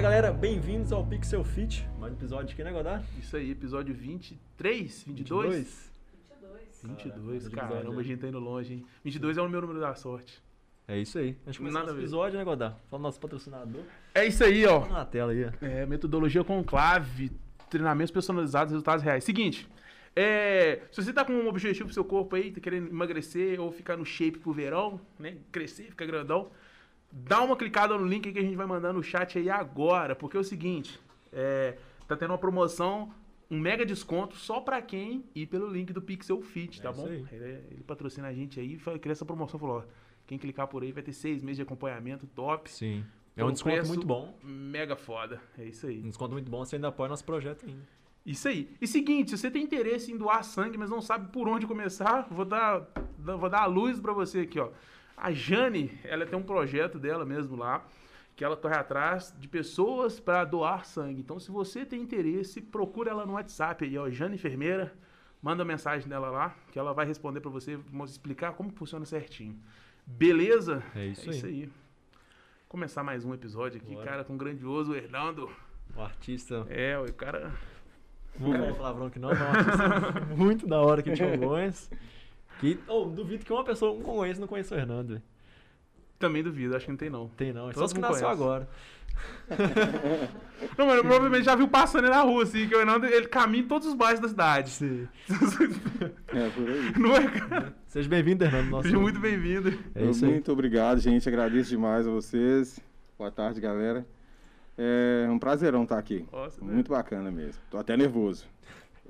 Fala galera, bem-vindos ao Pixel Fit, mais um episódio aqui, né, Godard? Isso aí, episódio 23, 22? 22, Caraca, caramba, episódio, a gente tá indo longe, hein? 22 é o meu número da sorte. É isso aí. A gente começou Nada nosso episódio, né, Godard? Fala do nosso patrocinador. É isso aí, ó. Tá na tela aí, ó. É, metodologia conclave, treinamentos personalizados, resultados reais. Seguinte, é, se você tá com um objetivo pro seu corpo aí, tá querendo emagrecer ou ficar no shape pro verão, né? Crescer, ficar grandão, dá uma clicada no link que a gente vai mandar no chat aí agora, porque é o seguinte, é, tá tendo uma promoção, um mega desconto só pra quem ir pelo link do Pixel Fit, É tá bom? Ele, ele patrocina a gente aí, criou essa promoção, falou, ó, quem clicar por aí vai ter seis meses de acompanhamento top, Sim. É um desconto muito bom. mega foda, é isso aí. Um desconto muito bom, você ainda apoia nosso projeto ainda. Isso aí. E seguinte, se você tem interesse em doar sangue, mas não sabe por onde começar, vou dar, vou dar a luz pra você aqui, ó. A Jane, ela tem um projeto dela mesmo lá, que ela corre atrás de pessoas para doar sangue. Então, se você tem interesse, procura ela no WhatsApp aí, ó, Jane Enfermeira, manda mensagem dela lá, que ela vai responder pra você, explicar como funciona certinho. Beleza? É isso é aí. isso aí. Começar mais um episódio aqui, Bora. cara, com o grandioso Hernando. O artista. É, o cara Não vou falar palavrão aqui não, mas é um artista muito da hora que a gente conhece. Que, oh, duvido que uma pessoa, um conhece, não conhece o Hernando, também duvido, acho que não tem não. Tem não, é só os que nasceu conhece. agora. Não, mas provavelmente já viu passando ele na rua, assim, que o Hernando, ele caminha em todos os bairros da cidade. Sim. É, por aí. Não é, cara? Seja bem-vindo, Hernando. Nosso... Seja muito bem-vindo. É isso aí. Muito obrigado, gente. Agradeço demais a vocês. Boa tarde, galera. É um prazerão estar aqui. Nossa, né? Muito bacana mesmo. Tô até nervoso.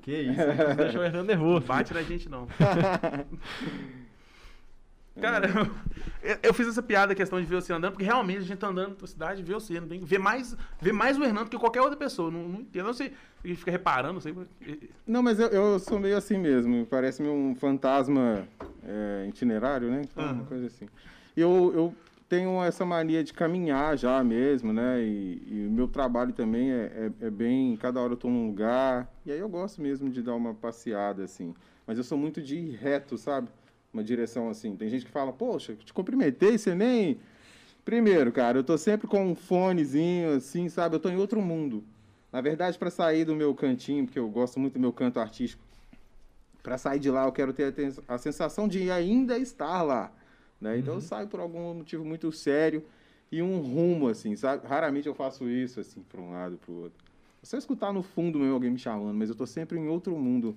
Que isso, deixou o Hernando nervoso. Bate na gente, não. Cara, eu, eu fiz essa piada, a questão de ver você andando, porque realmente a gente tá andando pela cidade e vê você. Não tem, vê, mais, vê mais o Hernando que qualquer outra pessoa. Não, não entendo, não sei. A gente fica reparando, não sei. Não, mas eu, eu sou meio assim mesmo. Parece-me um fantasma é, itinerário, né? Então, Aham. Uma coisa assim. Eu, eu tenho essa mania de caminhar já mesmo, né? E, o meu trabalho também é, é, é bem. Cada hora eu tô num lugar. E aí eu gosto mesmo de dar uma passeada, assim. Mas eu sou muito de ir reto, sabe? Uma direção assim. Tem gente que fala, poxa, te cumprimentei, você nem. Primeiro, cara, eu tô sempre com um fonezinho, assim, sabe? Eu tô em outro mundo. Na verdade, para sair do meu cantinho, porque eu gosto muito do meu canto artístico, para sair de lá eu quero ter a sensação de ainda estar lá. Né? Então eu saio por algum motivo muito sério e um rumo, assim, sabe? Raramente eu faço isso, assim, para um lado, para o outro. É só escutar no fundo mesmo alguém me chamando, mas eu tô sempre em outro mundo.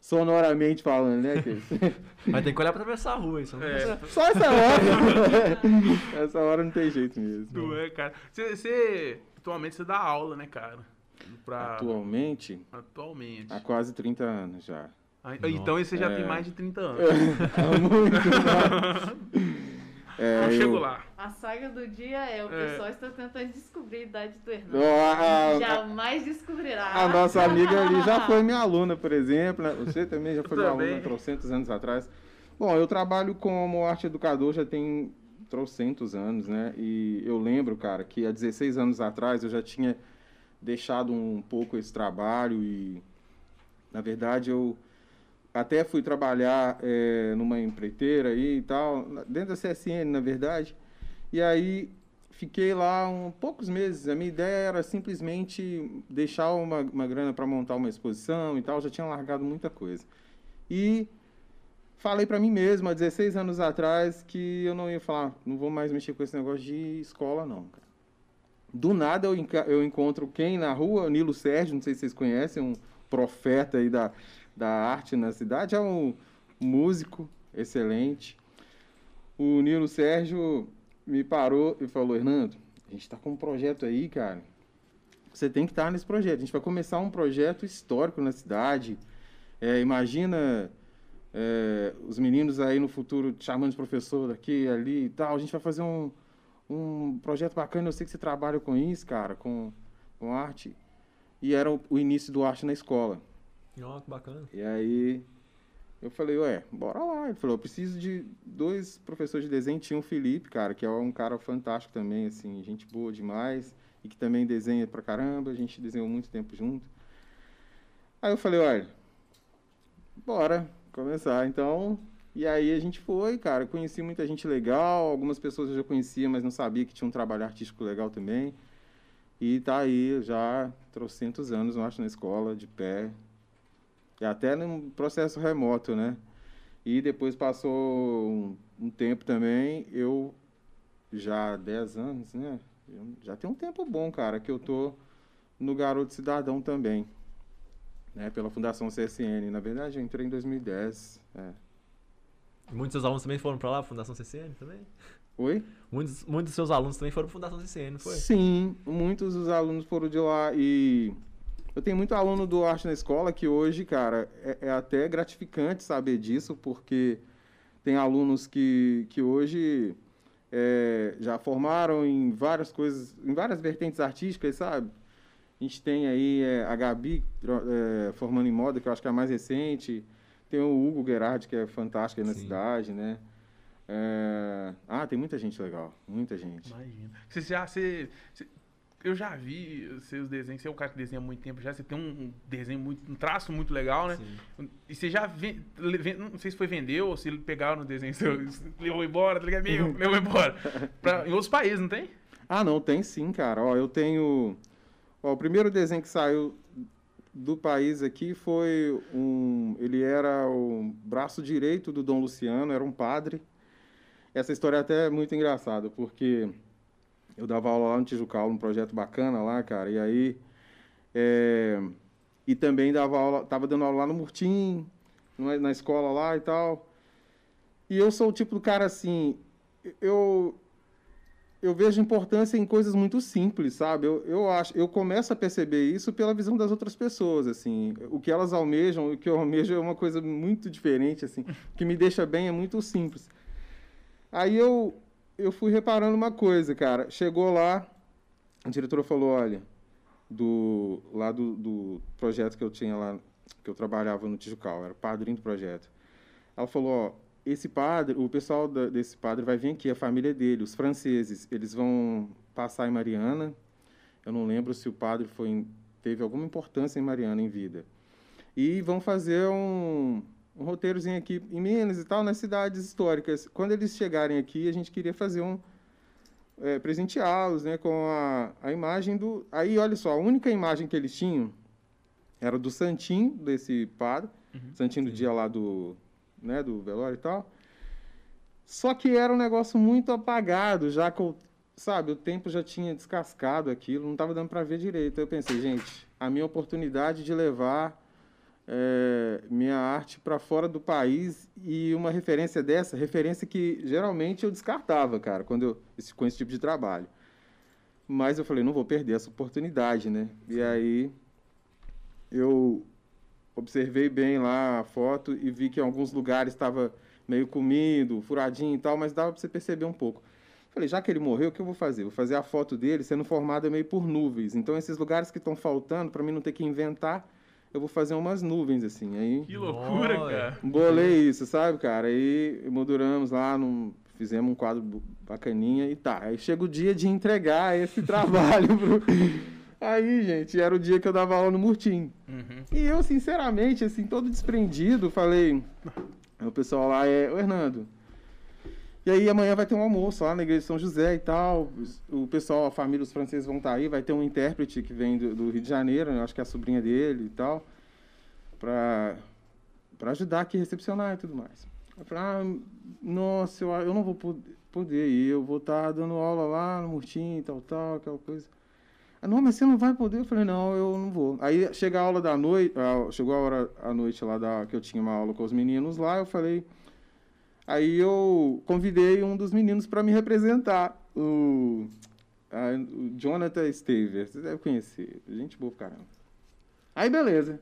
Sonoramente falando, né, Cris? Mas tem que olhar pra atravessar a rua, isso. Não É. Só essa hora. essa hora não tem jeito mesmo. Não é, cara. Você, você- atualmente você dá aula, né, cara? Pra, Atualmente, Atualmente. há quase 30 anos já. Ah, Então você já É. tem mais de 30 anos. Há muito. É, eu- chego lá. A saga do dia é o É. pessoal está tentando descobrir a idade do Hernando. Ah, Jamais descobrirá. A nossa amiga ali já foi minha aluna, por exemplo. né? Você também já foi minha aluna trocentos anos atrás. Bom, eu trabalho como arte educador já tem trocentos anos, né? E eu lembro, cara, que há 16 anos atrás eu já tinha deixado um pouco esse trabalho e, na verdade, eu até fui trabalhar eh, numa empreiteira aí e tal, dentro da CSN, na verdade. E aí fiquei lá um poucos meses. A minha ideia era simplesmente deixar uma, uma grana para montar uma exposição e tal. Já tinha largado muita coisa. E falei para mim mesmo, há 16 anos atrás, que eu não ia falar, não vou mais mexer com esse negócio de escola, não. Do nada eu, eu encontro quem na rua? Nilo Sérgio, não sei se vocês conhecem, um profeta aí da, da arte na cidade. É um músico excelente. O Nilo Sérgio me parou e falou: Hernando, a gente está com um projeto aí, cara. Você tem que estar nesse projeto. A gente vai começar um projeto histórico na cidade. É, imagina é, os meninos aí no futuro chamando de professor daqui, ali e tal. A gente vai fazer um, um projeto bacana. Eu sei que você trabalha com isso, cara, com, com arte. E era o, o início do arte na escola. Ó, que bacana. E aí eu falei, ué, bora lá. Ele falou, eu preciso de dois professores de desenho. Tinha o Felipe, cara, que é um cara fantástico também, assim, gente boa demais. E que também desenha pra caramba. A gente desenhou muito tempo junto. Aí eu falei, olha, bora começar. Então, e aí a gente foi, cara. Conheci muita gente legal. Algumas pessoas eu já conhecia, mas não sabia que tinha um trabalho artístico legal também. E tá aí já trocentos anos, eu acho, na escola, de pé. E até num processo remoto, né? E depois passou um, um tempo também, eu já 10 anos, né? Já tem um tempo bom, cara, que eu tô no Garoto Cidadão também, né? Pela Fundação CSN. Na verdade, eu entrei em 2010. É. Muitos dos seus alunos também foram pra lá, Fundação CCN também? Oi? Muitos, muitos dos seus alunos também foram pra Fundação CCN, não foi? Sim, muitos dos alunos foram de lá e eu tenho muito aluno do Arte na Escola que hoje, cara, é, é até gratificante saber disso, porque tem alunos que, que hoje é, já formaram em várias coisas, em várias vertentes artísticas, sabe? A gente tem aí é, a Gabi é, formando em moda, que eu acho que é a mais recente. Tem o Hugo Gerard, que é fantástico aí na Sim. cidade, né? É, Ah, tem muita gente legal, muita gente. Imagina. Você já, você, você- eu já vi seus desenhos, você é um cara que desenha há muito tempo já, você tem um desenho muito, um traço muito legal, né? Sim. E você já ven- le- ven- não sei se foi vender ou se pegaram no desenho seu, levou embora, tá ligado? Levou embora. Pra, em outros países, não tem? Ah, não, tem sim, cara. Ó, eu tenho. Ó, o primeiro desenho que saiu do país aqui foi um. Ele era o braço direito do Dom Luciano, era um padre. Essa história é até muito engraçada, porque eu dava aula lá no Tijucal, num projeto bacana lá, cara, e aí. é, E também dava aula, tava dando aula lá no Murtim, na escola lá e tal. E eu sou o tipo do cara assim, eu eu vejo importância em coisas muito simples, sabe? Eu, eu acho, eu começo a perceber isso pela visão das outras pessoas, assim. O que elas almejam, o que eu almejo é uma coisa muito diferente, assim. O que me deixa bem é muito simples. Aí eu eu fui reparando uma coisa, cara. Chegou lá, a diretora falou, olha, do lá do, do projeto que eu tinha lá, que eu trabalhava no Tijucal, era padrinho do projeto. Ela falou, ó, esse padre, o pessoal da- desse padre vai vir aqui, a família dele, os franceses, eles vão passar em Mariana. Eu não lembro se o padre foi teve alguma importância em Mariana em vida. E vão fazer um, um roteirozinho aqui em Minas e tal, nas cidades históricas. Quando eles chegarem aqui, a gente queria fazer um é, presenteá-los, né, com a, a imagem do. Aí, olha só, a única imagem que eles tinham era do santinho desse padre, santinho do dia lá do, né, do velório e tal. Só que era um negócio muito apagado, já que, sabe, o tempo já tinha descascado aquilo, não estava dando para ver direito. Eu pensei, gente, a minha oportunidade de levar é, minha arte para fora do país e uma referência dessa, referência que geralmente eu descartava, cara, quando eu esse, com esse tipo de trabalho. Mas eu falei, não vou perder essa oportunidade, né? E aí eu observei bem lá a foto e vi que em alguns lugares estava meio comido, furadinho e tal, mas dava para você perceber um pouco. Falei, já que ele morreu, o que eu vou fazer? Vou fazer a foto dele sendo formada meio por nuvens. Então, esses lugares que estão faltando, para mim não ter que inventar, eu vou fazer umas nuvens, assim. Aí, Que loucura, cara. bolei isso, sabe, cara? Aí, molduramos lá, num, fizemos um quadro bacaninha e tá. Aí chega o dia de entregar esse trabalho pro... Aí, gente, era o dia que eu dava aula no Murtim. Uhum. E eu, sinceramente, assim, todo desprendido, falei. Aí o pessoal lá é. Ô, Hernando. E aí amanhã vai ter um almoço lá na igreja de São José e tal. O pessoal, a família, os franceses vão estar aí. Vai ter um intérprete que vem do, do Rio de Janeiro, né? acho que é a sobrinha dele e tal. Pra, pra ajudar aqui a recepcionar e tudo mais. Eu falei, ah, nossa, eu, eu não vou pod- poder ir. Eu vou estar dando aula lá no Murtim e tal, tal, aquela coisa. Ah, não, mas você não vai poder? Eu falei, não, eu não vou. Aí chega a aula da noite, ah, chegou a hora à noite lá da, que eu tinha uma aula com os meninos lá, eu falei. Aí eu convidei um dos meninos para me representar, o, ah, o Jonathan Staver, você deve conhecer, gente boa caramba. Aí beleza.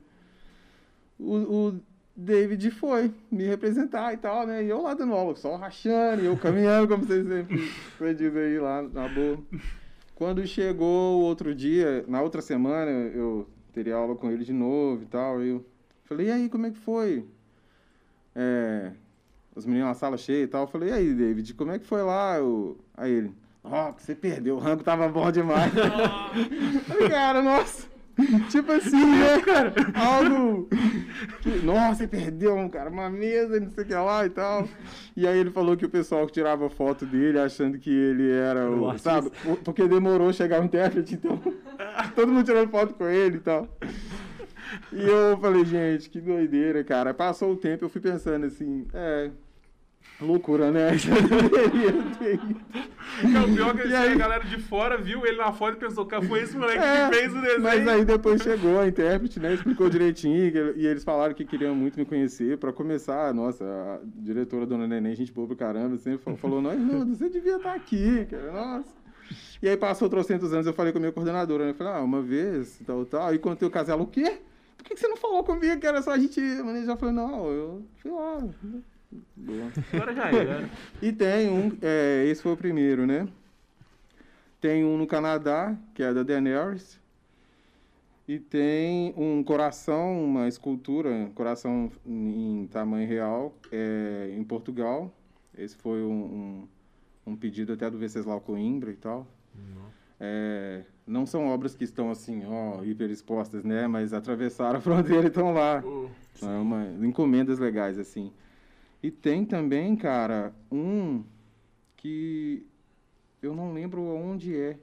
O, o David foi me representar e tal, né? E eu lá dando aula, só rachando, e eu caminhando, como vocês sempre você diz aí lá na boa. Quando chegou o outro dia, na outra semana, eu teria aula com ele de novo e tal. Eu falei, e aí, como é que foi? É, os meninos na sala cheia e tal. Eu falei, e aí, David, como é que foi lá? Eu... Aí ele, ó, que você perdeu, o rango tava bom demais. falei, cara, nossa. tipo assim, né, cara? Algo. Que, nossa, você perdeu, cara, uma mesa, não sei o que lá e tal. E aí ele falou que o pessoal que tirava foto dele achando que ele era O artista. Sabe? Porque demorou chegar o intérprete, então. Todo mundo tirando foto com ele e tal. E eu falei, gente, que doideira, cara. Passou o tempo, eu fui pensando assim, é. Loucura, né? Já. É o pior que E a aí? galera de fora viu ele na foto e pensou, cara, foi esse moleque É, que fez o desenho. Mas aí depois chegou a intérprete, né? Explicou direitinho. E eles falaram que queriam muito me conhecer. Pra começar, nossa, a diretora Dona Neném, gente boa pra caramba, sempre fa- falou: Não, você devia estar aqui, cara. Nossa. E aí passou trocentos anos, eu falei com a minha coordenadora, né? Eu falei, ah, uma vez, tal, tal. E contei o caso, ela, o quê? Por que que você não falou comigo que era só a gente. ir?" O manejar falou, não, eu fui lá. Boa. Agora já era. E tem um, é, esse foi o primeiro, né? Tem um no Canadá, que é da Daenerys. E tem um coração, uma escultura, coração em tamanho real, é, em Portugal. Esse foi um, um, um pedido até do Venceslau Coimbra e tal. É, não são obras que estão assim, ó, hiper expostas, né? Mas atravessaram a fronteira e estão lá. Pô, É uma encomendas legais, assim. E tem também, cara, um que eu não lembro onde é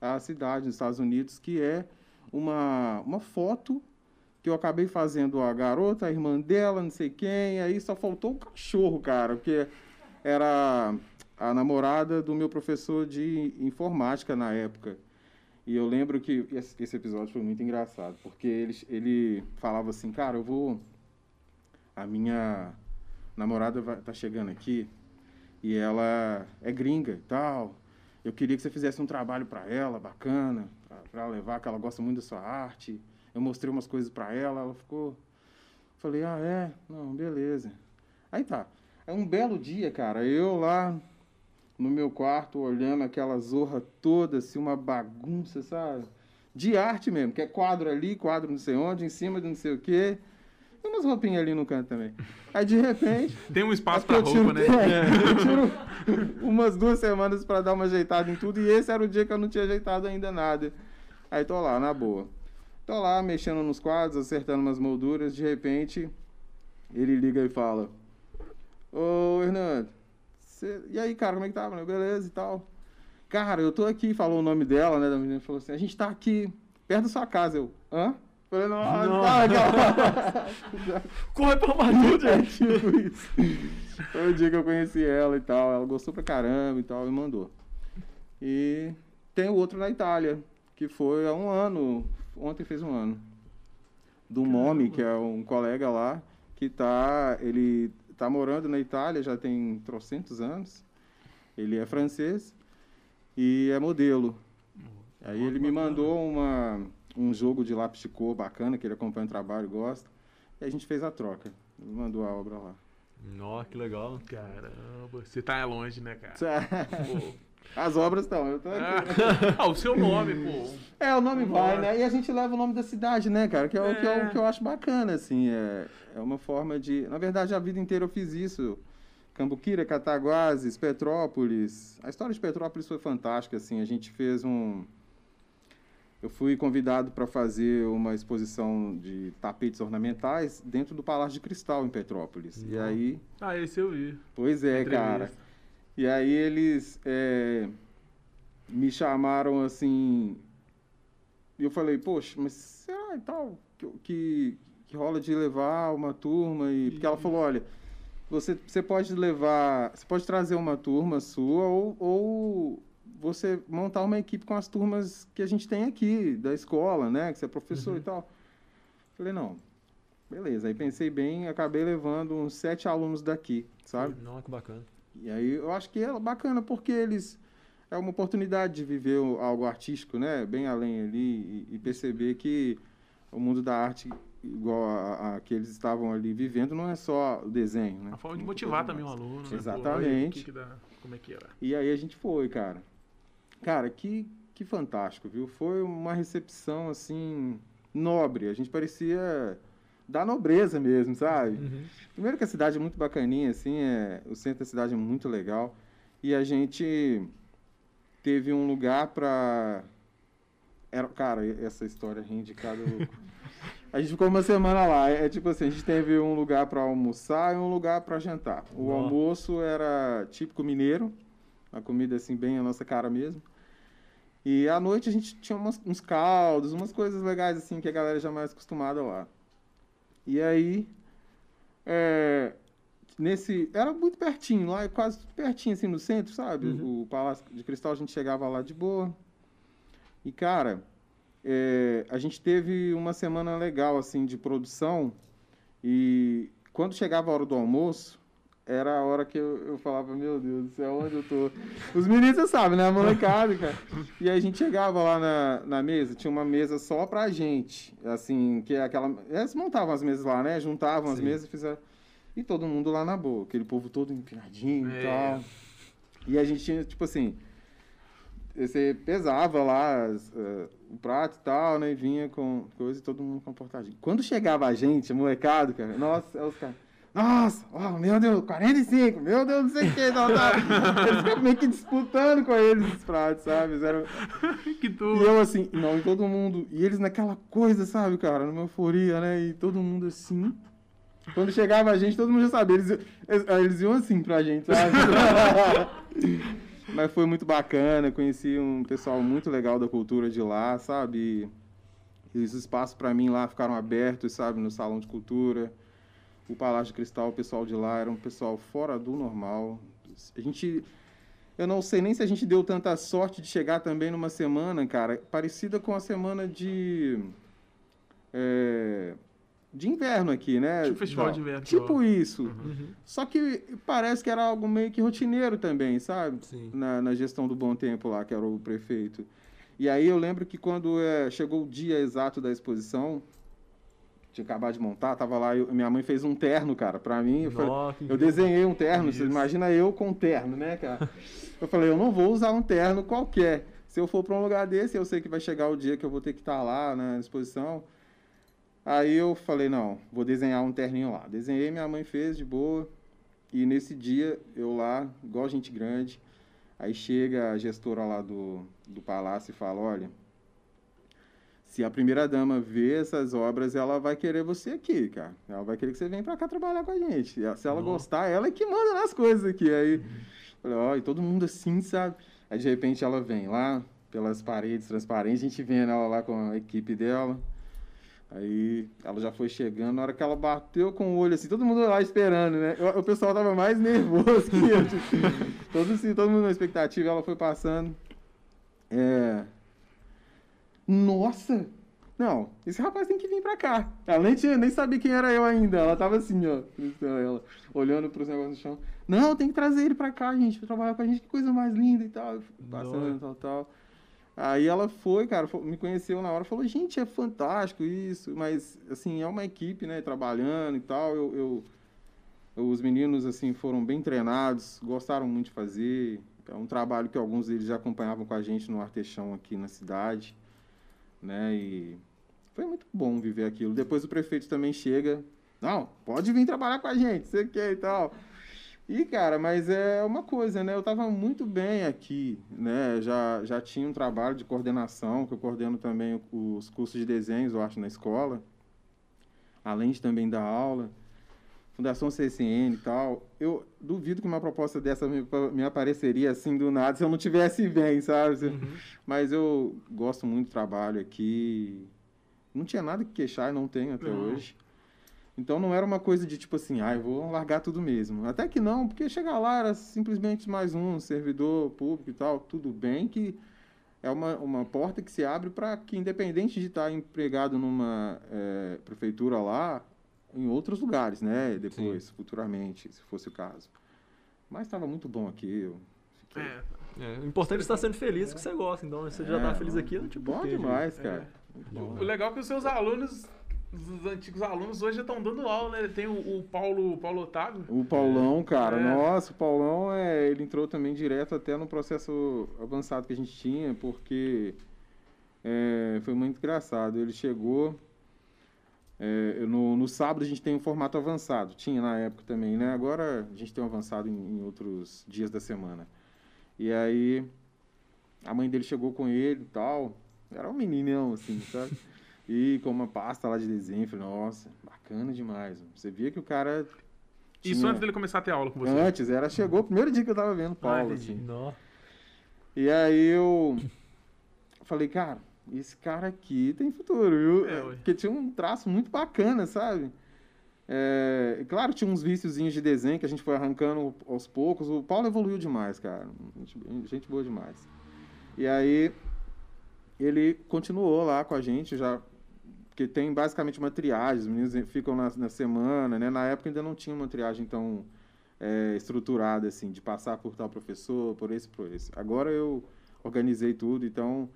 a cidade nos Estados Unidos, que é uma, uma foto que eu acabei fazendo a garota, a irmã dela, não sei quem, aí só faltou o cachorro, cara, porque era a namorada do meu professor de informática na época. E eu lembro que esse esse episódio foi muito engraçado, porque ele, ele falava assim, cara, eu vou. A minha namorada vai, tá chegando aqui e ela é gringa e tal. Eu queria que você fizesse um trabalho para ela, bacana, para levar, que ela gosta muito da sua arte. Eu mostrei umas coisas para ela, ela ficou. Falei, ah, é? Não, beleza. Aí tá. É um belo dia, cara, eu lá no meu quarto olhando aquela zorra toda, assim, uma bagunça, sabe? De arte mesmo, que é quadro ali, quadro não sei onde, em cima de não sei o quê. E umas roupinhas ali no canto também. Aí de repente. Tem um espaço acho pra roupa, tiro- né? é, eu tiro umas duas semanas pra dar uma ajeitada em tudo. E esse era o dia que eu não tinha ajeitado ainda nada. Aí tô lá, na boa. Tô lá mexendo nos quadros, acertando umas molduras. De repente, ele liga e fala: Ô, Hernando, cê- e aí, cara, como é que tá? mano? Beleza e tal. Cara, eu tô aqui, falou o nome dela, né? Da menina falou assim: a gente tá aqui, perto da sua casa. Eu, hã? Falei, nossa, Nossa. Corre pra Matilde! é tipo isso. Foi o dia que eu conheci ela e tal. Ela gostou pra caramba e tal, e mandou. E tem o outro na Itália, que foi há um ano. Ontem fez um ano. Do Momi, que é um colega lá, que tá. Ele tá morando na Itália já tem trocentos anos. Ele é francês e é modelo. Aí ele me mandou uma, um jogo de lápis de cor bacana, que ele acompanha o trabalho e gosta. E a gente fez a troca. Ele mandou a obra lá. Nossa, que legal. Caramba, você tá longe, né, cara? Pô. As obras estão, eu tô aqui. Ah, o seu nome, pô. É, o nome Vamos vai, lá. né? E a gente leva o nome da cidade, né, cara? Que é, o que, eu, É. que eu acho bacana, assim. É, é uma forma de. Na verdade, a vida inteira eu fiz isso. Cambuquira, Cataguases, Petrópolis. A história de Petrópolis foi fantástica, assim. A gente fez um. Eu fui convidado para fazer uma exposição de tapetes ornamentais dentro do Palácio de Cristal, em Petrópolis. E Nossa. aí. Ah, esse eu vi. Pois é, cara. E aí eles é, me chamaram assim. E eu falei, poxa, mas será e tal? Que, que, que rola de levar uma turma? E, porque ela falou, olha, você, você pode levar. Você pode trazer uma turma sua ou, ou você montar uma equipe com as turmas que a gente tem aqui, da escola, né? Que você é professor e tal. Falei, não. Beleza, aí pensei bem, acabei levando uns sete alunos daqui, sabe? Nossa, que bacana. E aí eu acho que é bacana porque eles é uma oportunidade de viver algo artístico, né? Bem além ali e, e perceber que o mundo da arte igual a, a que eles estavam ali vivendo não é só o desenho, né? Uma forma de motivar também o aluno, né? Pô, Exatamente. olha aí que que dá- como é que era? E aí a gente foi, cara. Cara, que que fantástico, viu? Foi uma recepção assim nobre. A gente parecia da nobreza mesmo, sabe? Uhum. Primeiro que a cidade é muito bacaninha, assim, é, o centro da cidade é muito legal. E a gente teve um lugar para Era, cara, essa história rende cada. A gente ficou uma semana lá. É tipo assim, a gente teve um lugar para almoçar e um lugar para jantar. O almoço era típico mineiro, a comida assim bem a nossa cara mesmo. E à noite a gente tinha umas- uns caldos, umas coisas legais assim que a galera já é mais acostumada lá. E aí, é, nesse era muito pertinho lá, quase pertinho assim no centro, sabe? Uhum. O Palácio de Cristal a gente chegava lá de boa. E cara, é, a gente teve uma semana legal assim de produção e quando chegava a hora do almoço era a hora que eu, eu falava meu Deus do céu onde eu tô os meninos você sabe né a molecada cara e aí a gente chegava lá na, na mesa tinha uma mesa só pra gente assim que é aquela eles montavam as mesas lá né juntavam as Sim. mesas e fizeram e todo mundo lá na boa aquele povo todo empinadinho e É. tal e a gente tinha tipo assim você pesava lá as, eh, o prato e tal, né? E vinha com coisa e todo mundo comportadinho. Quando chegava a gente, molecado, cara, nossa, aí os caras. Nossa, ó, meu Deus, 45, meu Deus, não sei o que, não, tá. Eles ficavam meio que disputando com eles os pratos, sabe? Eram- que E tu. eu assim, não, e todo mundo. E eles naquela coisa, sabe, cara, numa euforia, né? E todo mundo assim. Quando chegava a gente, todo mundo já sabia. Eles, eles, eles iam assim pra gente, sabe? Mas foi muito bacana, conheci um pessoal muito legal da cultura de lá, sabe? E os espaços pra mim lá ficaram abertos, sabe, no salão de cultura. O Palácio de Cristal, o pessoal de lá era um pessoal fora do normal. A gente eu não sei nem se a gente deu tanta sorte de chegar também numa semana, cara, parecida com a semana de é, de inverno aqui, né? Tipo festival Não, de inverno, Tipo ó. isso. Uhum. Só que parece que era algo meio que rotineiro também, sabe? Sim. Na, na gestão do Bom Tempo lá, que era o prefeito. E aí eu lembro que quando é, chegou o dia exato da exposição, tinha acabado de montar, tava lá, eu- minha mãe fez um terno, cara, pra mim. Eu, falei, eu desenhei um terno, você imagina eu com um terno, né, cara? Eu falei, eu não vou usar um terno qualquer. Se eu for pra um lugar desse, eu sei que vai chegar o dia que eu vou ter que estar lá na exposição. Aí eu falei, não, vou desenhar um terninho lá. Desenhei, minha mãe fez de boa. E nesse dia, eu lá, igual gente grande, aí chega a gestora lá do, do palácio e fala, olha, se a primeira dama vê essas obras, ela vai querer você aqui, cara. Ela vai querer que você venha pra cá trabalhar com a gente. Se ela gostar, ela é que manda nas coisas aqui. Aí, ó, e todo mundo assim, sabe? Aí, de repente, ela vem lá, pelas paredes transparentes, a gente vendo ela lá com a equipe dela. Aí ela já foi chegando, na hora que ela bateu com o olho assim, todo mundo lá esperando, né? Eu- o pessoal tava mais nervoso que eu. Todo, assim, todo mundo na expectativa, ela foi passando. É. Nossa! Não, esse rapaz tem que vir pra cá. Ela nem, tinha, nem sabia quem era eu ainda. Ela tava assim, ó, ela, olhando pros negócios no chão. Não, tem que trazer ele pra cá, gente, pra trabalhar com a gente, que coisa mais linda e tal. Passando, Nossa. tal, tal. Aí ela foi, cara, me conheceu na hora, falou, gente, é fantástico isso, mas, assim, é uma equipe, né, trabalhando e tal, eu, eu- os meninos, assim, foram bem treinados, gostaram muito de fazer, é um trabalho que alguns deles já acompanhavam com a gente no Arteixão aqui na cidade, né, e foi muito bom viver aquilo. Depois o prefeito também chega, não, pode vir trabalhar com a gente, você quer e tal. E, cara, mas é uma coisa, né? Eu tava muito bem aqui, né? Já, já tinha um trabalho de coordenação, que eu coordeno também os cursos de desenhos, eu acho, na escola. Além de também dar aula. Fundação CCN e tal. Eu duvido que uma proposta dessa me, me apareceria assim do nada se eu não tivesse bem, sabe? Uhum. Mas eu gosto muito do trabalho aqui. Não tinha nada que queixar, não tenho até hoje. Então não era uma coisa de tipo assim, ah, eu vou largar tudo mesmo. Até que não, porque chegar lá era simplesmente mais um servidor público e tal, tudo bem que é uma, uma porta que se abre para que, independente de estar empregado numa eh, prefeitura lá, em outros lugares, né? Depois, futuramente, se fosse o caso. Mas estava muito bom aqui. Eu fiquei... É, É, o importante é estar sendo feliz o que você gosta. Então, se você já tá É, feliz aqui, não te Bom porquê, demais, É. cara. Bom. O legal é que os seus alunos, os antigos alunos, hoje já estão dando aula, né? Tem o, o Paulo, Paulo Otávio. O Paulão, cara, É. nossa, o Paulão, é, ele entrou também direto até no processo avançado que a gente tinha, porque é, foi muito engraçado. Ele chegou, é, no, no sábado a gente tem um formato avançado, tinha na época também, né? Agora a gente tem um avançado em, em outros dias da semana. E aí a mãe dele chegou com ele e tal, Era um meninão, assim, sabe? E com uma pasta lá de desenho, falei, nossa, bacana demais. mano. Você via que o cara. Isso tinha- antes dele começar a ter aula com você. Antes, era, chegou o primeiro dia que eu tava vendo Ah, Paulo, entendi. assim. E aí eu falei, cara, esse cara aqui tem futuro, viu? É, ué. Porque tinha um traço muito bacana, sabe? É, claro, tinha uns viciozinhos de desenho que a gente foi arrancando aos poucos. O Paulo evoluiu demais, cara. Gente, gente boa demais. E aí ele continuou lá com a gente, já porque tem basicamente uma triagem, os meninos ficam na, na semana, né? Na época ainda não tinha uma triagem tão é, estruturada, assim, de passar por tal professor, por esse, por esse. Agora eu organizei tudo, então,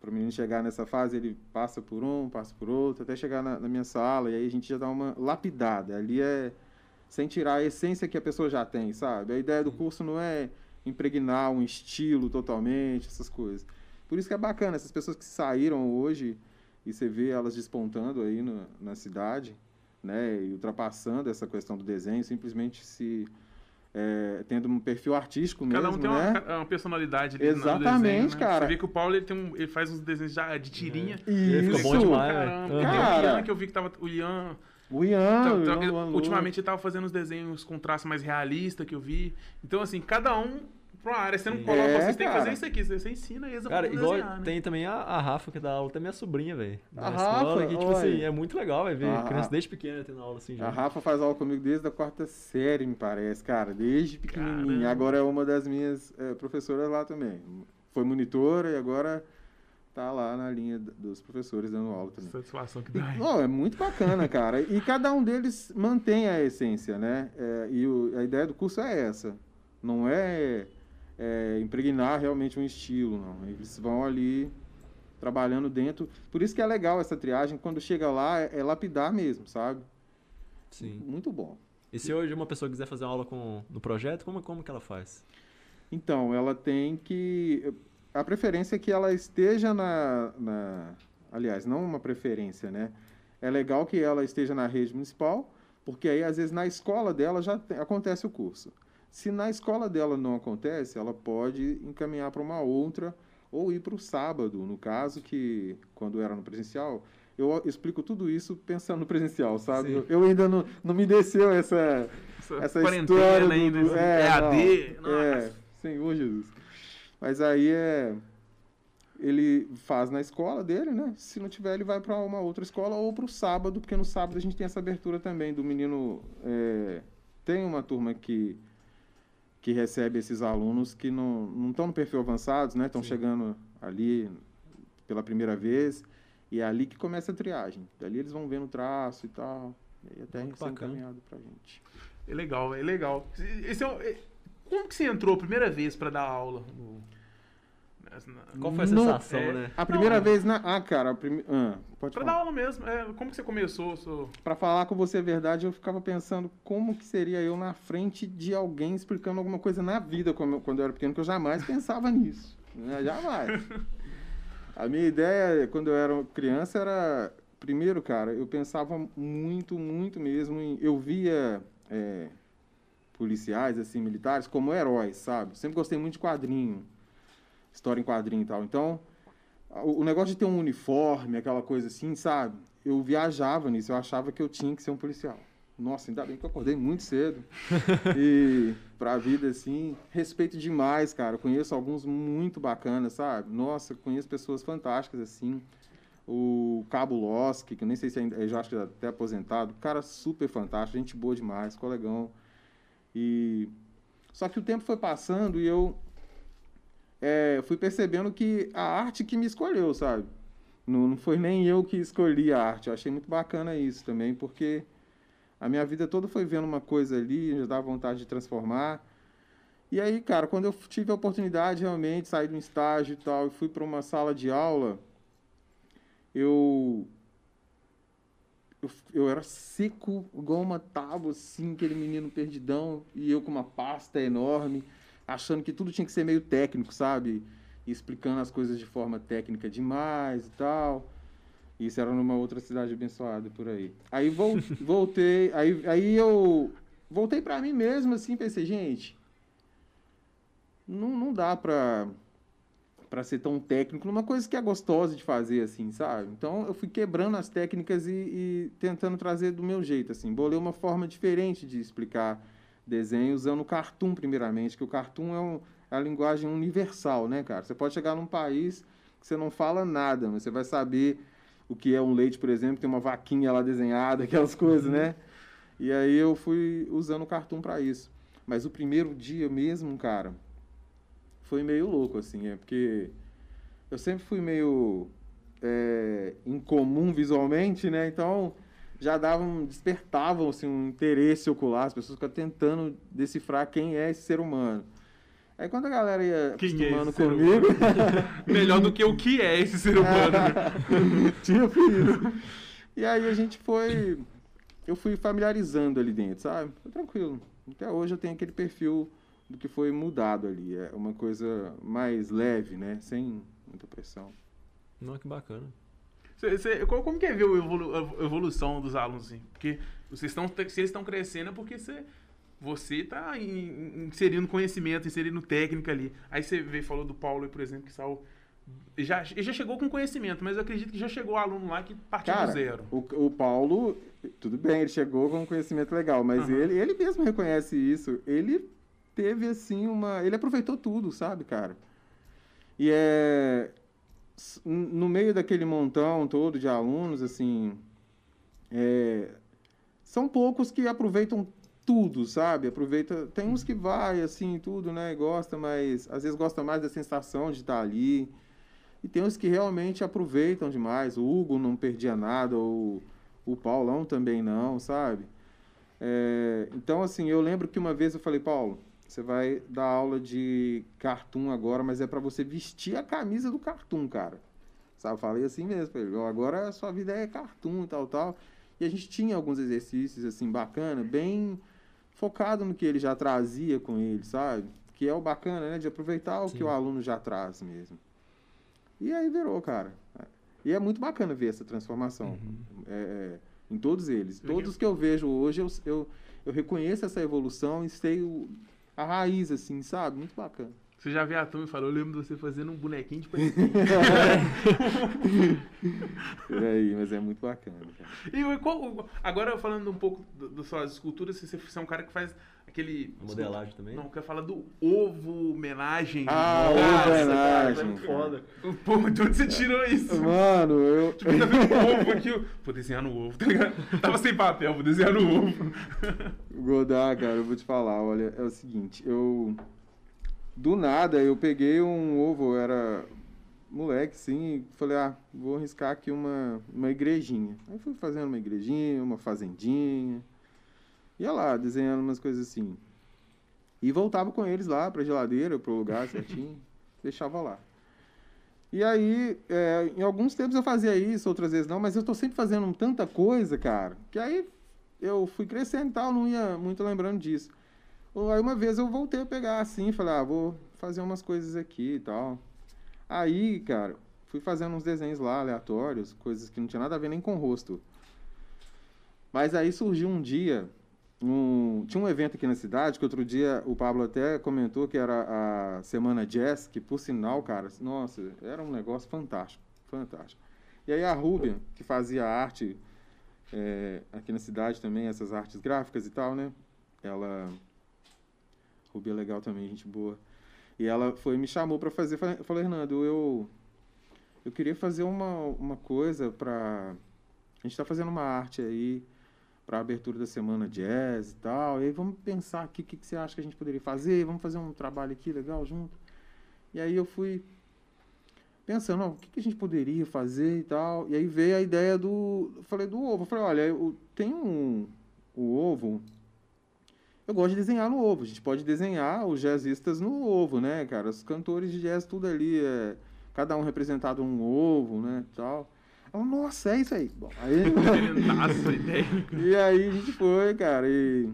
para o menino chegar nessa fase, ele passa por um, passa por outro, até chegar na, na minha sala, e aí a gente já dá uma lapidada. Ali é sem tirar a essência que a pessoa já tem, sabe? A ideia do curso não é impregnar um estilo totalmente, essas coisas. Por isso que é bacana, essas pessoas que saíram hoje e você vê elas despontando aí no, na cidade, né, e ultrapassando essa questão do desenho, simplesmente se é, tendo um perfil artístico mesmo, Cada um tem né? uma, uma personalidade ali no Exatamente, desenho, né? cara. Você vê que o Paulo ele, tem um- ele faz uns desenhos já de tirinha. Ele fica bom Isso. demais, Caramba, velho. tem o Cara. Ian que eu vi que tava. O Ian. O Ian, o Ian ele- Luan Lu. ultimamente ele tava fazendo os desenhos com traço mais realista que eu vi. Então, assim, cada um pra uma área. Você não Sim. coloca, É, vocês têm que fazer isso aqui. Você, você ensina eles a Cara, igual desenhar, né? tem também a, a Rafa, que dá aula, também é sobrinha, velho. A Rafa, escola, que, tipo assim, é muito legal, vai ver A- criança desde pequena tendo aula assim A já. Rafa faz aula comigo desde a quarta série, me parece, cara, desde pequenininha. Caramba. Agora é uma das minhas eh, professoras lá também. Foi monitora e agora tá lá na linha dos professores dando aula também. Satisfação que dá. Não, é muito bacana, cara. E cada um deles mantém a essência, né? É, e o- a ideia do curso é essa. Não é, é, impregnar realmente um estilo, não. Eles vão ali trabalhando dentro. Por isso que é legal essa triagem. Quando chega lá, é, é lapidar mesmo, sabe? Sim. Muito bom. E se hoje uma pessoa quiser fazer aula com, no projeto, como, como que ela faz? Então, ela tem que. A preferência é que ela esteja na, na. Aliás, não uma preferência, né? É legal que ela esteja na rede municipal, porque aí, às vezes, na escola dela já acontece o curso. Se na escola dela não acontece, ela pode encaminhar para uma outra ou ir para o sábado, no caso, que quando era no presencial. Eu explico tudo isso pensando no presencial, sabe? Eu, eu ainda não, não me desceu essa, essa história do, ainda, do é, EAD. não, é. Senhor Jesus. Mas aí é ele faz na escola dele, né? Se não tiver, ele vai para uma outra escola ou para o sábado, porque no sábado a gente tem essa abertura também do menino. é, tem uma turma que que recebe esses alunos que não não estão no perfil avançados, né? Estão chegando ali pela primeira vez e é ali que começa a triagem. Dali eles vão vendo o traço e tal. E aí até Muito bacana. encaminhado pra gente. É legal, é legal. Esse é é- como que você entrou a primeira vez pra dar aula? no- Qual foi a sensação, é, né? A primeira Não, vez na. Ah, cara, a prime... ah, pode Pra falar. dar aula mesmo. É, como que você começou? Seu... Pra falar com você a verdade, eu ficava pensando como que seria eu na frente de alguém explicando alguma coisa na vida quando eu era pequeno, que eu jamais pensava nisso. Né? Jamais. A minha ideia, quando eu era criança, era... Primeiro, cara, eu pensava muito, muito mesmo em... Eu via é, policiais, assim, militares, como heróis, sabe? Sempre gostei muito de quadrinho. História em quadrinho e tal. Então, o negócio de ter um uniforme, aquela coisa assim, sabe? Eu viajava nisso, eu achava que eu tinha que ser um policial. Nossa, ainda bem que eu acordei muito cedo. e pra vida, assim, respeito demais, cara. Eu conheço alguns muito bacanas, sabe? Nossa, conheço pessoas fantásticas, assim. O Cabo Loski, que eu nem sei se ainda, eu já acho que até aposentado. Cara super fantástico, gente boa demais, colegão. E... Só que o tempo foi passando e eu é, fui percebendo que a arte que me escolheu, sabe? Não, não foi nem eu que escolhi a arte. Eu achei muito bacana isso também, porque a minha vida toda foi vendo uma coisa ali, já dava vontade de transformar. E aí, cara, quando eu tive a oportunidade realmente, sair de um estágio e tal, e fui para uma sala de aula, eu, eu. Eu era seco, igual uma tábua, assim, aquele menino perdidão, e eu com uma pasta enorme achando que tudo tinha que ser meio técnico, sabe? E explicando as coisas de forma técnica demais e tal. Isso era numa outra cidade abençoada por aí. Aí vol- voltei, aí, aí eu voltei pra mim mesmo assim, pensei, gente, não, não dá pra para ser tão técnico numa coisa que é gostosa de fazer, assim, sabe? Então eu fui quebrando as técnicas e, e tentando trazer do meu jeito, assim. Bolei uma forma diferente de explicar desenho usando o cartoon, primeiramente, que o cartoon é, um, é a linguagem universal, né, cara? Você pode chegar num país que você não fala nada, mas você vai saber o que é um leite, por exemplo, tem uma vaquinha lá desenhada, aquelas coisas, né? E aí eu fui usando o cartoon para isso. Mas o primeiro dia mesmo, cara, foi meio louco, assim, é porque eu sempre fui meio é, incomum visualmente, né? Então já davam, despertavam assim, um interesse ocular, as pessoas ficam tentando decifrar quem é esse ser humano. Aí quando a galera ia Quem é acostumando ser comigo, Melhor do que o que é esse ser humano. né? tinha isso. E aí a gente foi, eu fui familiarizando ali dentro, sabe? Foi tranquilo. Até hoje eu tenho aquele perfil do que foi mudado ali. É uma coisa mais leve, né? Sem muita pressão. Não, que bacana. Cê- cê- co- como que é ver a evolu- a evolução dos alunos, assim? Porque vocês estão, se eles estão crescendo é porque você, você está inserindo conhecimento, inserindo técnica ali. Aí você vê, falou do Paulo, por exemplo, que saiu... Já, já chegou com conhecimento, mas eu acredito que já chegou aluno lá que partiu Cara, do zero. o, o Paulo, tudo bem, ele chegou com um conhecimento legal, mas Aham. ele, ele mesmo reconhece isso. Ele teve, assim, uma... Ele aproveitou tudo, sabe, cara? E é... No meio daquele montão todo de alunos, assim... é, São poucos que aproveitam tudo, sabe? Aproveita... Tem uns que vai, assim, tudo, né? Gosta, mas... Às vezes gosta mais da sensação de estar ali... E tem uns que realmente aproveitam demais. O Hugo não perdia nada, o, o Paulão também não, sabe? É, então, assim, eu lembro que uma vez eu falei, Paulo, você vai dar aula de cartoon agora, mas é para você vestir a camisa do cartoon, cara. Sabe? Eu Falei assim mesmo pra ele, "Ó, agora a sua vida é cartoon e tal, tal. E a gente tinha alguns exercícios, assim, bacana, bem focado no que ele já trazia com ele, sabe? Que é o bacana, né? De aproveitar o que Sim. o aluno já traz mesmo. E aí virou, cara. E é muito bacana ver essa transformação. É, é, em todos eles. Todos que eu vejo hoje, eu, eu, eu reconheço essa evolução e sei o, a raiz, assim, sabe? Muito bacana. Você já vê a turma e fala, eu lembro de você fazendo um bonequinho de palitinho. Por aí, mas é muito bacana, cara. E qual- agora falando um pouco do- das suas esculturas, você, você é um cara que faz aquele... A modelagem também? Não, eu quero falar do ovo homenagem. Ah, Cara, ovo essa- homenagem. é muito foda. Pô, de onde você tirou isso? Mano, eu. Tá vendo um ovo aqui? Vou desenhar no ovo, tá ligado? Tava sem papel, vou desenhar no ovo. Godard, cara, eu vou te falar, olha, é o seguinte, eu. Do nada, eu peguei um ovo, eu era moleque, sim, e falei, ah, vou arriscar aqui uma, uma igrejinha. Aí fui fazendo uma igrejinha, uma fazendinha. Ia lá, desenhando umas coisas assim. E voltava com eles lá pra geladeira, pro lugar certinho. deixava lá. E aí, é, em alguns tempos eu fazia isso, outras vezes não, mas eu tô sempre fazendo tanta coisa, cara, que aí eu fui crescendo e tal, não ia muito lembrando disso. Aí uma vez eu voltei a pegar assim, falei, ah, vou fazer umas coisas aqui e tal. Aí, cara, fui fazendo uns desenhos lá aleatórios, coisas que não tinha nada a ver nem com o rosto. Mas aí surgiu um dia, um- tinha um evento aqui na cidade, que outro dia o Pablo até comentou que era a Semana Jazz, que por sinal, cara, nossa, era um negócio fantástico, fantástico. E aí a Rubia, que fazia arte é, aqui na cidade também, essas artes gráficas e tal, né? Ela. Rubia é legal também, gente boa. E ela foi me chamou para fazer. Falei, Hernando, eu. Eu queria fazer uma, uma coisa para. A gente está fazendo uma arte aí para abertura da semana jazz e tal. E aí vamos pensar aqui o que, que você acha que a gente poderia fazer. Vamos fazer um trabalho aqui legal junto. E aí eu fui pensando, ó, o que, que a gente poderia fazer e tal. E aí veio a ideia do. Eu falei do ovo. Eu falei, olha, eu, tem um. O ovo. Eu gosto de desenhar no ovo. A gente pode desenhar os jazzistas no ovo, né, cara? Os cantores de jazz, tudo ali. É, cada um representado num ovo, né? Tal. Ela, nossa, é isso aí. Bom, aí. Ideia. E aí a gente foi, cara, e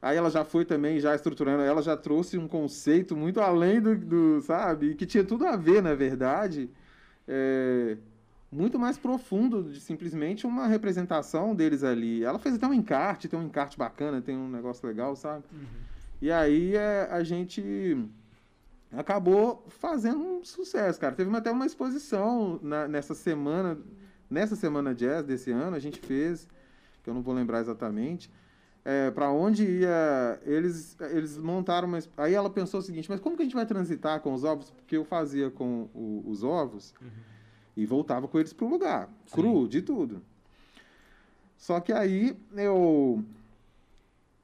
aí ela já foi também, já estruturando, ela já trouxe um conceito muito além do, do sabe, que tinha tudo a ver, na verdade, é, muito mais profundo de simplesmente uma representação deles ali. Ela fez até um encarte, tem um encarte bacana, tem um negócio legal, sabe? E aí é, a gente acabou fazendo um sucesso, cara. Teve até uma exposição na- nessa semana, nessa semana jazz desse ano, a gente fez, que eu não vou lembrar exatamente, é, para onde ia. Eles, eles montaram uma. Aí ela pensou o seguinte: mas como que a gente vai transitar com os ovos? Porque eu fazia com o- os ovos e voltava com eles pro lugar, Sim. cru, de tudo. Só que aí eu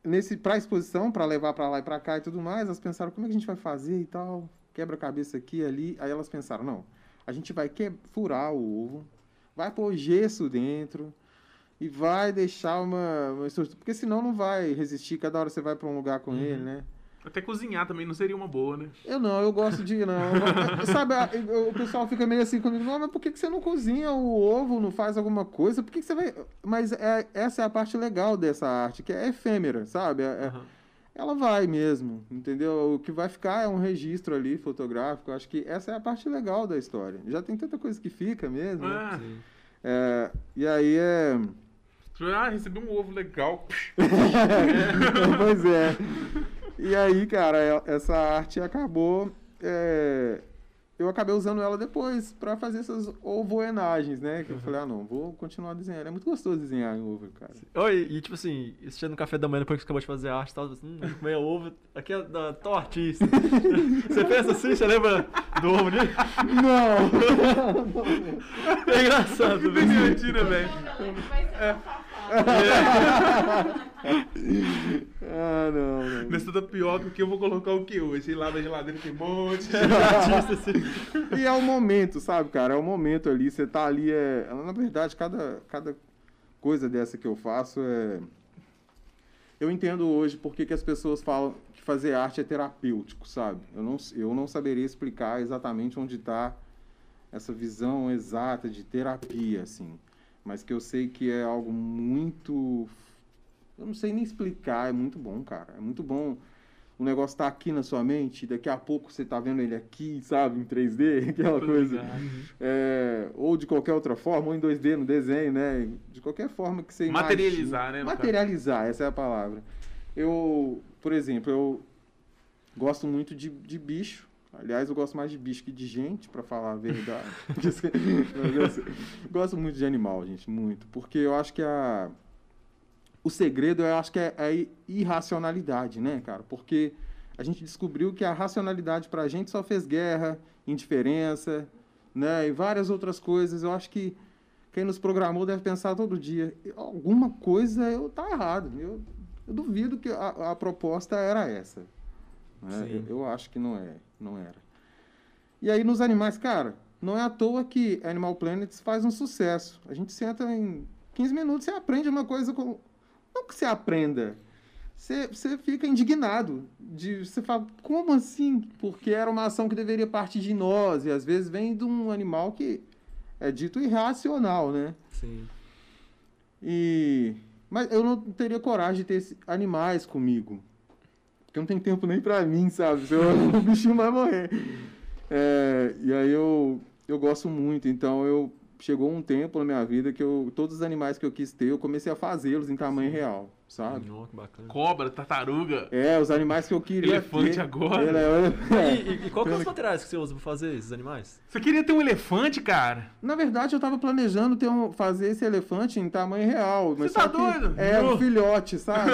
nesse para exposição, para levar para lá e para cá e tudo mais, elas pensaram como é que a gente vai fazer e tal, quebra-cabeça aqui ali. Aí elas pensaram, não, a gente vai que... furar o ovo, vai pôr gesso dentro e vai deixar uma, uma estrutura, porque senão não vai resistir, cada hora você vai para um lugar com ele, né? Até cozinhar também não seria uma boa, né? Eu não, eu gosto de. Não. Sabe, a- eu- o pessoal fica meio assim comigo, não, mas por que, que você não cozinha o ovo, não faz alguma coisa? Por que, que você vai. Mas é, essa é a parte legal dessa arte, que é efêmera, sabe? É- é- Aham. ela vai mesmo, entendeu? O que vai ficar é um registro ali fotográfico. Eu acho que essa é a parte legal da história. Já tem tanta coisa que fica mesmo. né? Ah, Sim. É, e aí é. ah, recebi um ovo legal. pois é. E aí, cara, é- essa arte acabou. é, eu acabei usando ela depois pra fazer essas ovoenagens, né? Que eu falei, ah, não, vou continuar desenhando. É muito gostoso desenhar em ovo, cara. Oi, e tipo assim, assistindo no café da manhã depois que você acabou de fazer arte e tal, você, hum, comer ovo, aqui é da tão artista. você pensa assim, você lembra do ovo ali? Não! É engraçado, Que né? mentira, velho. Ah, não, não. Nessa tá pior do que eu vou colocar o que hoje? Lá, da geladeira tem um monte. artista assim. E é o momento, sabe, cara? É o momento ali. Você tá ali. É... Na verdade, cada, cada coisa dessa que eu faço é. Eu entendo hoje por que, que as pessoas falam que fazer arte é terapêutico, sabe? Eu não, eu não saberia explicar exatamente onde está essa visão exata de terapia, assim. Mas que eu sei que é algo muito. Eu não sei nem explicar, é muito bom, cara. É muito bom o negócio tá aqui na sua mente, daqui a pouco você tá vendo ele aqui, sabe, em 3D, aquela coisa. É, ou de qualquer outra forma, ou em 2D no desenho, né? De qualquer forma que você Materializar, né. Materializar, essa é a palavra. Eu, por exemplo, eu gosto muito de, de bicho. Aliás, eu gosto mais de bicho que de gente, pra falar a verdade. Assim, gosto muito de animal, gente, muito. Porque eu acho que a o segredo eu acho que é a irracionalidade, né, cara? Porque a gente descobriu que a racionalidade pra gente só fez guerra, indiferença, né, e várias outras coisas. Eu acho que quem nos programou deve pensar todo dia, alguma coisa eu tá errado. Eu, eu duvido que a, a proposta era essa. né? Eu, eu acho que não é, não era. E aí nos animais, cara, não é à toa que Animal Planet faz um sucesso. A gente senta em 15 minutos e aprende uma coisa com não que você aprenda. Você, você fica indignado. De, você fala, como assim? Porque era uma ação que deveria partir de nós. E às vezes vem de um animal que é dito irracional, né? Sim. E... Mas eu não teria coragem de ter animais comigo. Porque eu não tenho tempo nem pra mim, sabe? Senão o bichinho vai morrer. É, e aí eu, eu gosto muito. Então eu... Chegou um tempo na minha vida que eu, todos os animais que eu quis ter, eu comecei a fazê-los em tamanho real, sabe? Ó, que bacana. Cobra, tartaruga. É, os animais que eu queria Elefante ter. agora. Ele é- E, e- e qual que são os materiais que você usa pra fazer esses animais? Você queria ter um elefante, cara? Na verdade, eu tava planejando ter um, fazer esse elefante em tamanho real. Mas Você tá só que doido? É, um filhote, sabe?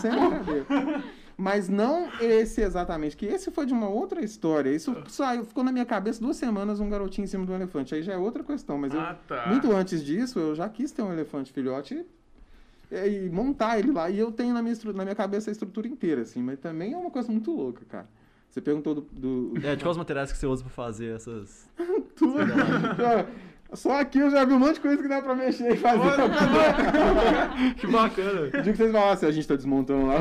Sem brincadeira. Mas não esse exatamente, que esse foi de uma outra história. Isso saiu, ficou na minha cabeça duas semanas um garotinho em cima de um elefante. Aí já é outra questão. Mas eu, Ah, tá. muito antes disso, eu já quis ter um elefante filhote e, e montar ele lá. E eu tenho na minha, estru- na minha cabeça a estrutura inteira, assim. Mas também é uma coisa muito louca, cara. Você perguntou do- do, É, de quais materiais que você usa pra fazer essas. tudo. Só aqui eu já vi um monte de coisa que dá pra mexer e fazer. que bacana. O dia que vocês falassem, a gente tá desmontando lá.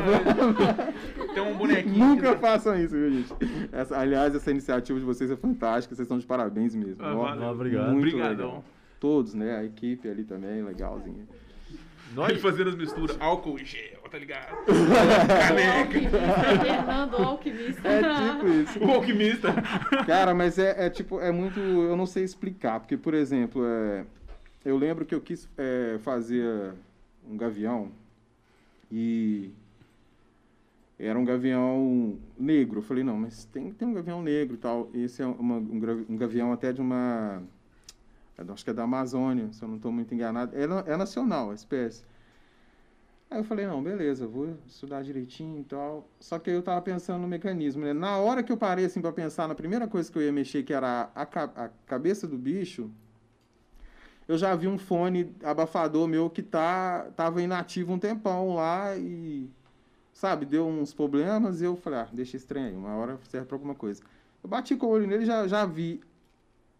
Tem um bonequinho. Nunca que- façam isso, viu, gente? Essa- aliás, essa iniciativa de vocês é fantástica. Vocês estão de parabéns mesmo. Ah, valeu. obrigado. Muito Obrigadão. legal. Todos, né? A equipe ali também, legalzinha. Ele fazendo as misturas, álcool e gel, tá ligado? O alquimista, Fernando o alquimista. É tipo isso. O alquimista. Cara, mas é, é tipo, é muito. Eu não sei explicar, porque, por exemplo, é, eu lembro que eu quis é, fazer um gavião e era um gavião negro. Eu falei, não, mas tem que ter um gavião negro e tal. Esse é uma, um, um gavião até de uma. Acho que é da Amazônia, se eu não estou muito enganado. É, é nacional a espécie. Aí eu falei, não, beleza, vou estudar direitinho e tal. Só que eu tava pensando no mecanismo, né? Na hora que eu parei, assim, pra pensar na primeira coisa que eu ia mexer, que era a, a cabeça do bicho, eu já vi um fone abafador meu que tá, tava inativo um tempão lá e, sabe, deu uns problemas e eu falei, ah, deixa estranho aí, uma hora serve pra alguma coisa. Eu bati com o olho nele e já, já vi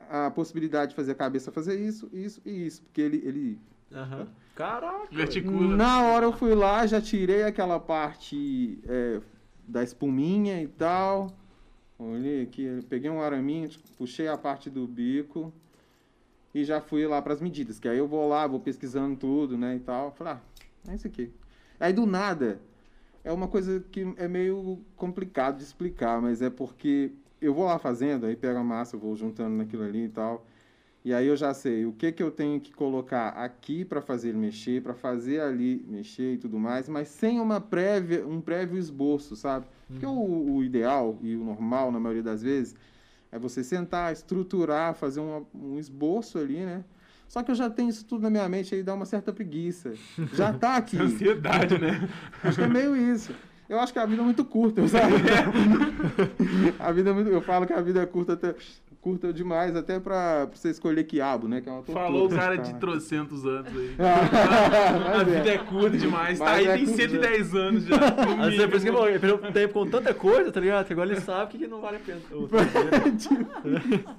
a possibilidade de fazer a cabeça fazer isso, isso e isso, porque ele, ele Aham. Caraca. Verticula. na hora eu fui lá, já tirei aquela parte é, da espuminha e tal. Olhei aqui, peguei um araminho, puxei a parte do bico e já fui lá para as medidas. Que aí eu vou lá, vou pesquisando tudo, né, e tal. Falei, ah, é isso aqui. Aí do nada, é uma coisa que é meio complicado de explicar, mas é porque eu vou lá fazendo, aí pego a massa, eu vou juntando naquilo ali e tal. E aí eu já sei o que, que eu tenho que colocar aqui para fazer ele mexer, para fazer ali mexer e tudo mais, mas sem uma prévia, um prévio esboço, sabe? Porque o, o ideal e o normal, na maioria das vezes, é você sentar, estruturar, fazer um, um esboço ali, né? Só que eu já tenho isso tudo na minha mente, aí dá uma certa preguiça. Já tá aqui. Ansiedade, né? Acho que é meio isso. Eu acho que a vida é muito curta, sabe? a vida é muito, eu falo que a vida é curta até curta demais até pra, pra você escolher quiabo, né? Que é uma tortura, Falou o cara de trocentos anos aí. Mas A vida é. é curta demais. Tá Mas aí, é tem curta. 110 anos já. no Às vezes é por isso que ele perdeu tempo com tanta coisa, tá ligado? Que agora ele sabe que que não vale a pena. Tá?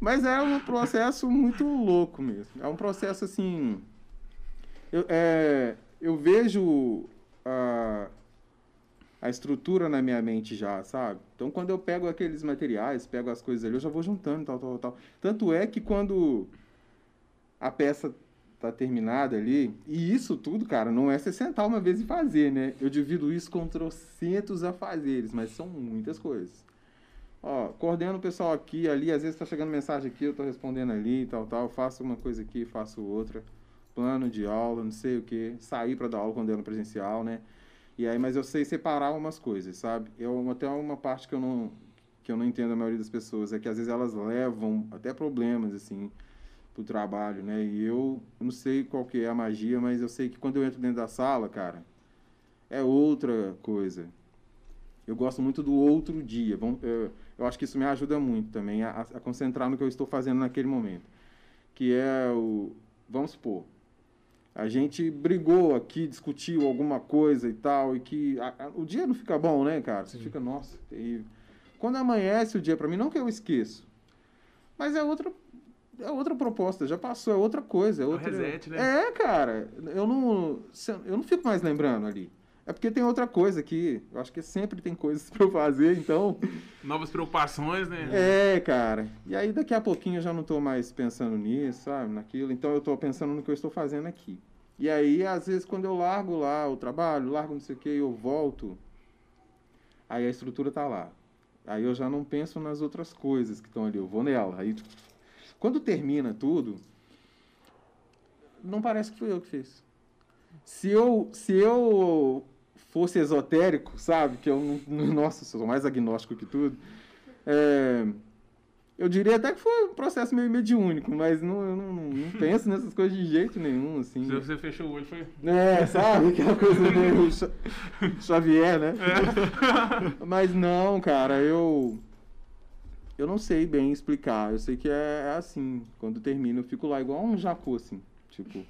Mas é um processo muito louco mesmo. É um processo assim. Eu, é, eu vejo a, a estrutura na minha mente já, sabe? Então quando eu pego aqueles materiais, pego as coisas ali, eu já vou juntando, tal, tal, tal. Tanto é que quando a peça tá terminada ali, e isso tudo, cara, não é você sentar uma vez e fazer, né? Eu divido isso com trocentos afazeres, mas são muitas coisas. Ó, coordeno o pessoal aqui, ali, às vezes tá chegando mensagem aqui, eu tô respondendo ali, tal, tal, faço uma coisa aqui, faço outra. Plano de aula, não sei o que, sair para dar aula quando é no presencial, né? E aí, mas eu sei separar umas coisas, sabe? Eu até uma parte que eu não que eu não entendo a maioria das pessoas é que às vezes elas levam até problemas assim pro trabalho, né? E eu não sei qual que é a magia, mas eu sei que quando eu entro dentro da sala, cara, é outra coisa. Eu gosto muito do outro dia. Eu acho que isso me ajuda muito também a, a concentrar no que eu estou fazendo naquele momento. Que é o. Vamos supor. A gente brigou aqui, discutiu alguma coisa e tal, e que a- a- o dia não fica bom, né, cara? Você fica, nossa, terrível. Quando amanhece o dia para mim, não que eu esqueço, mas é outra é outra proposta, já passou, é outra coisa, é um outra. reset, né? É, cara, eu não eu não fico mais lembrando ali. É porque tem outra coisa aqui. Eu acho que sempre tem coisas para eu fazer, então. Novas preocupações, né? É, cara. E aí daqui a pouquinho eu já não tô mais pensando nisso, sabe? Naquilo. Então eu tô pensando no que eu estou fazendo aqui. E aí, às vezes, quando eu largo lá o trabalho, largo não sei o que, eu volto, aí a estrutura tá lá. Aí eu já não penso nas outras coisas que estão ali, eu vou nela. Aí, quando termina tudo, não parece que fui eu que fiz. Se eu, se eu fosse esotérico, sabe? Que eu, não- nossa, sou mais agnóstico que tudo. É, eu diria até que foi um processo meio mediúnico, mas não, eu não, não, penso nessas coisas de jeito nenhum, assim. Se você fechou o olho, foi. É, sabe? Aquela coisa meio Xa- Xavier, né? Mas não, cara, eu. Eu não sei bem explicar. Eu sei que é, é assim. Quando termina, eu fico lá igual um jacu, assim. Tipo.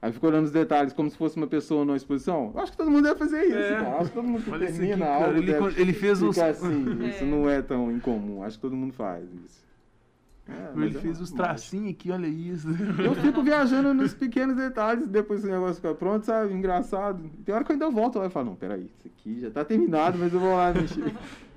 Aí eu fico olhando os detalhes como se fosse uma pessoa numa exposição. Eu acho que todo mundo deve fazer isso, É. cara. Eu Acho que todo mundo que Olha isso termina aqui, cara. algo Ele- deve ele fez os- assim. Isso É. não é tão incomum. Acho que todo mundo faz isso. É, Ele é fez os normal. tracinhos aqui, olha isso. Eu fico viajando nos pequenos detalhes depois o negócio fica pronto, sabe? Engraçado. Tem hora que eu ainda volto lá e falo, não, peraí, isso aqui já tá terminado, mas eu vou lá mexer.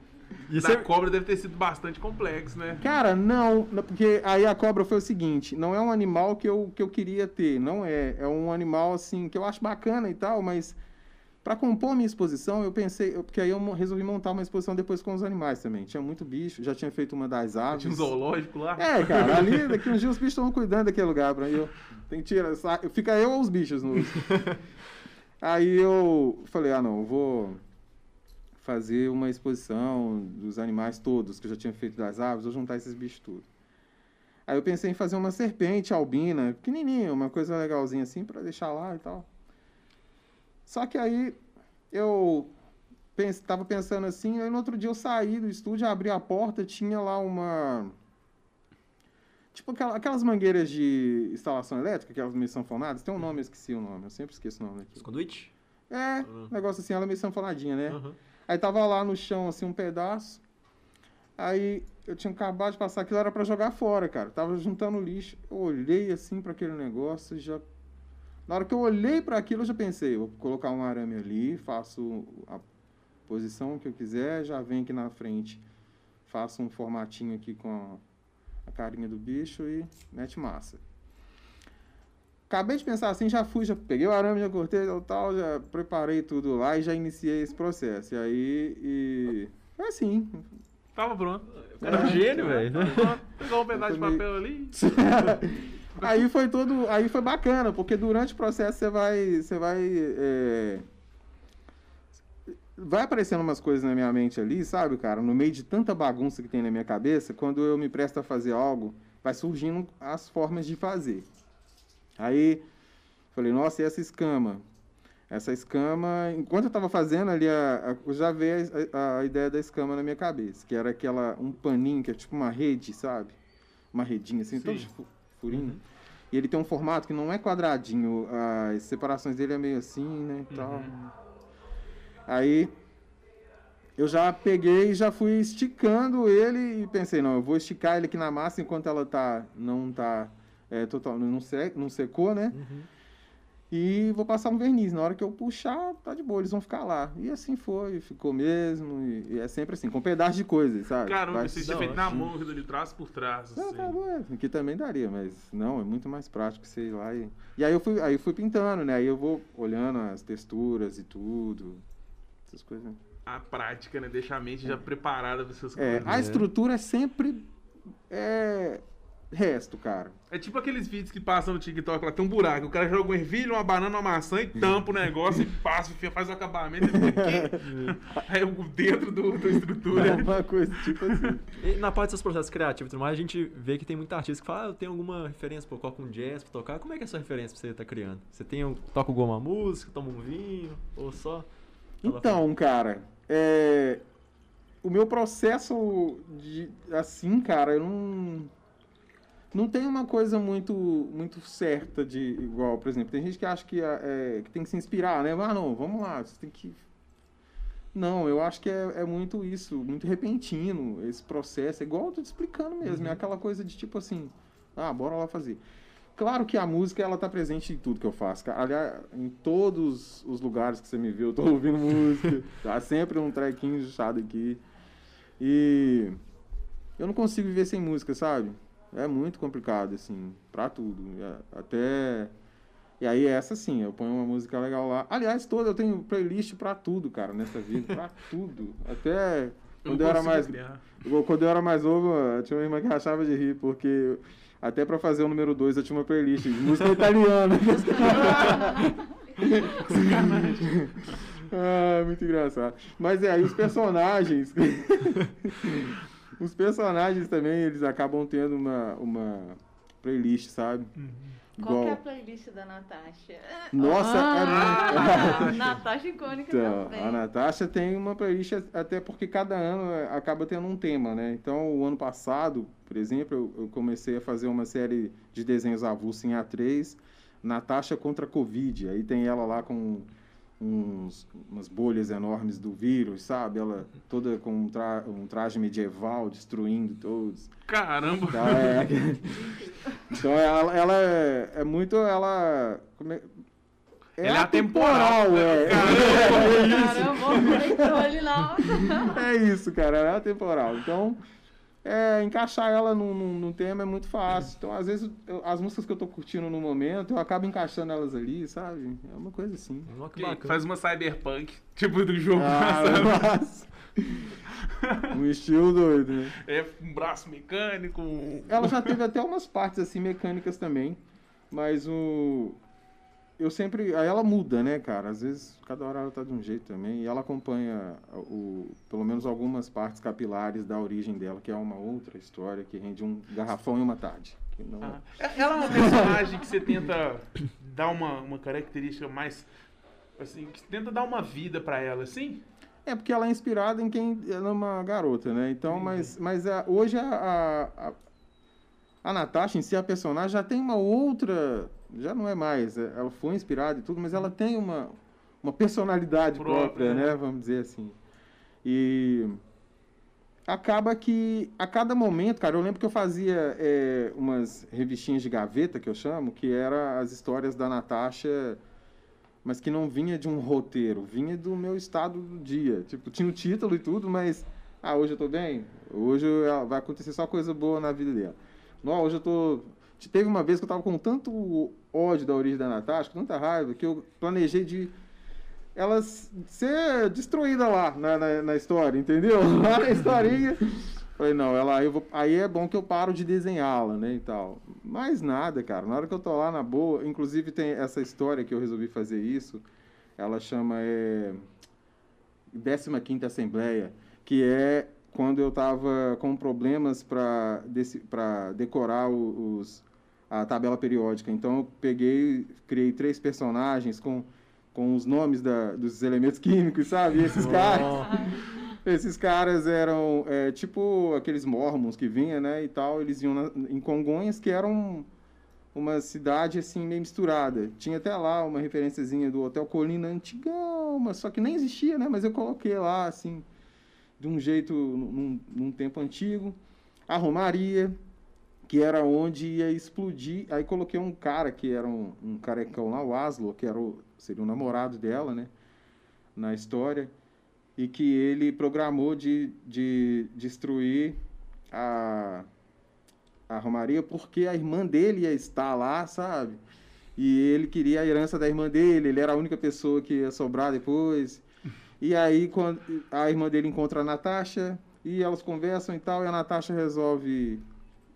E da você... cobra deve ter sido bastante complexo, né? Cara, não, porque aí a cobra foi o seguinte, não é um animal que eu, que eu queria ter, não é. É um animal, assim, que eu acho bacana e tal, mas pra compor a minha exposição, eu pensei, porque aí eu resolvi montar uma exposição depois com os animais também. Tinha muito bicho, já tinha feito uma das aves. Tinha um zoológico lá. É, cara, ali daqui uns dias os bichos estão cuidando daquele lugar pra. Eu, tem que tirar, fica eu ou os bichos no. Aí eu falei, ah não, eu vou fazer uma exposição dos animais todos, que eu já tinha feito das aves, vou juntar esses bichos tudo. Aí eu pensei em fazer uma serpente albina, pequenininha, uma coisa legalzinha assim, para deixar lá e tal. Só que aí eu estava pensando assim, aí no outro dia eu saí do estúdio, abri a porta, tinha lá uma. Tipo aquela- aquelas mangueiras de instalação elétrica, aquelas meio sanfonadas, tem um nome, eu esqueci o nome, eu sempre esqueço o nome aqui. Os conduíte? É, Uhum. negócio assim, ela é meio sanfonadinha, né? Aham. Aí tava lá no chão, assim, um pedaço. Aí eu tinha acabado de passar aquilo, era pra jogar fora, cara. Tava juntando lixo. Eu olhei assim pra aquele negócio e já. Na hora que eu olhei pra aquilo, eu já pensei, vou colocar um arame ali, faço a posição que eu quiser, já venho aqui na frente, faço um formatinho aqui com a carinha do bicho e mete massa. Acabei de pensar assim, já fui, já peguei o arame, já cortei tal, tal, já preparei tudo lá e já iniciei esse processo. E aí, e... Foi assim. Tava pronto. Cara é um gênio, velho. Pronto. Pegou um pedaço de papel ali. aí foi todo, aí foi bacana, porque durante o processo você vai, você vai, é, vai aparecendo umas coisas na minha mente ali, sabe, cara? No meio de tanta bagunça que tem na minha cabeça, quando eu me presto a fazer algo, vai surgindo as formas de fazer. Aí, falei, nossa, e essa escama? Essa escama, enquanto eu estava fazendo ali, a, a- eu já veio a, a ideia da escama na minha cabeça, que era aquela, um paninho, que é tipo uma rede, sabe? Uma redinha assim, Sim. todo de fu- furinho. E ele tem um formato que não é quadradinho, as separações dele é meio assim, né, e tal. Aí eu já peguei e já fui esticando ele e pensei, não, eu vou esticar ele aqui na massa enquanto ela tá não tá é, total, não, sec, não secou, né? Uhum. E vou passar um verniz. Na hora que eu puxar, tá de boa, eles vão ficar lá. E assim foi, ficou mesmo. E, e é sempre assim, com pedaço de coisas, sabe? Caramba, Vai- você tinha Não, feito na acho- mão, de trás por trás. Não, Assim. tá bom, é, aqui também daria, mas não, é muito mais prático você ir lá e. E aí eu fui, aí eu fui pintando, né? Aí eu vou olhando as texturas e tudo. Essas coisas. A prática, né? Deixar a mente já preparada pra essas É, coisas. a estrutura é sempre. É. Resto, cara. É tipo aqueles vídeos que passam no TikTok lá, tem um buraco. O cara joga um ervilho, uma banana, uma maçã e tampa o negócio e passa, faz o acabamento. e fica aqui. Aí o dentro do, da É estrutura. uma coisa tipo assim. E na parte dos processos criativos e tudo mais, a gente vê que tem muita artista que fala, ah, eu tenho alguma referência, pô, coloca um jazz pra tocar. Como é que é a sua referência pra você estar criando? Você tem, um- toca alguma música, toma um vinho, ou só... Então, cara, é, o meu processo de assim, cara, eu não não tem uma coisa muito muito certa de igual, por exemplo, tem gente que acha que, é, que tem que se inspirar, né? Ah, não, vamos lá, você tem que não, eu acho que é, é muito isso, muito repentino esse processo, é igual eu tô te explicando mesmo, é aquela coisa de tipo assim, ah, bora lá fazer. Claro que a música ela tá presente em tudo que eu faço. Aliás, em todos os lugares que você me viu, eu tô ouvindo música. Tá sempre um trequinho chado aqui. E eu não consigo viver sem música, sabe? É muito complicado, assim, pra tudo. É, Até. E aí, essa sim, eu ponho uma música legal lá. Aliás, toda, eu tenho playlist pra tudo, cara, nessa vida. Pra tudo. Até quando eu era consigo mais. criar. Eu- Quando eu era mais novo, eu tinha uma irmã que rachava de rir, porque até pra fazer o número 2 eu tinha uma playlist de música italiana. ah, muito engraçado. Mas é, aí os personagens. Os personagens também, eles acabam tendo uma, uma playlist, sabe? Qual que é a playlist da Natasha? Nossa, Ah, é... Natasha icônica Então, também. a Natasha tem uma playlist até porque cada ano é, acaba tendo um tema, né? Então, o ano passado, por exemplo, eu, eu comecei a fazer uma série de desenhos avulsos em A3, Natasha contra a Covid. Aí tem ela lá com uns, umas bolhas enormes do vírus, sabe? Ela toda com um, tra- um traje medieval, destruindo todos. Caramba. Então, é, então ela, ela é, é muito. Ela. como é- é Ela é atemporal, atemporal, é. Caramba, conectou ali na É isso, cara, ela é atemporal. Então, é, encaixar ela num, num, num tema é muito fácil. Então, às vezes, eu- as músicas que eu tô curtindo no momento, eu acabo encaixando elas ali, sabe? É uma coisa assim. Que. Faz uma cyberpunk, tipo do jogo. Ah, um estilo doido, né? É um braço mecânico. Ela já teve até umas partes assim mecânicas também, mas o eu sempre. Aí ela muda, né, cara? Às vezes, cada hora ela tá de um jeito também. E ela acompanha, o, pelo menos, algumas partes capilares da origem dela, que é uma outra história que rende um garrafão em uma tarde. Que não... Ah, ela é uma personagem que você tenta dar uma, uma característica mais. Assim, que você tenta dar uma vida pra ela, assim? É porque ela é inspirada em quem ela é uma garota, né? Então, mas, mas a, hoje a, a, a Natasha em si, a personagem, já tem uma outra. Já não é mais. é, Ela foi inspirada e tudo, mas ela tem uma, uma personalidade Própria, própria, né? né? Vamos dizer assim. E acaba que a cada momento, cara, eu lembro que eu fazia é, umas revistinhas de gaveta, que eu chamo, que era as histórias da Natasha, mas que não vinha de um roteiro, vinha do meu estado do dia. Tipo, tinha o título e tudo, mas ah, hoje eu tô bem, hoje vai acontecer só coisa boa na vida dela. Não, hoje eu tô. Teve uma vez que eu tava com tanto ódio da origem da Natasha, tanta raiva, que eu planejei de ela ser destruída lá na, na, na história, entendeu? Lá na historinha. Falei, não, ela, eu vou, aí é bom que eu paro de desenhá-la, né, e tal. Mas nada, cara, na hora que eu tô lá na boa, inclusive tem essa história que eu resolvi fazer isso, ela chama é, 15ª Assembleia, que é quando eu tava com problemas para decorar os, a tabela periódica. Então eu peguei, criei três personagens com, com os nomes da, dos elementos químicos, sabe? E esses caras... Esses caras eram é, tipo aqueles mormons que vinham, né, e tal. Eles iam na- em Congonhas, que eram uma cidade, assim, meio misturada. Tinha até lá uma referenciazinha do Hotel Colina antigão, mas só que nem existia, né? Mas eu coloquei lá, assim, de um jeito, num, num tempo antigo. A Romaria, que era onde ia explodir. Aí coloquei um cara que era um, um carecão lá, o Aslo, que era o, seria o namorado dela, né? Na história e que ele programou de, de destruir a, a Romaria porque a irmã dele ia estar lá, sabe? E ele queria a herança da irmã dele, ele era a única pessoa que ia sobrar depois. E aí quando a irmã dele encontra a Natasha e elas conversam e tal, e a Natasha resolve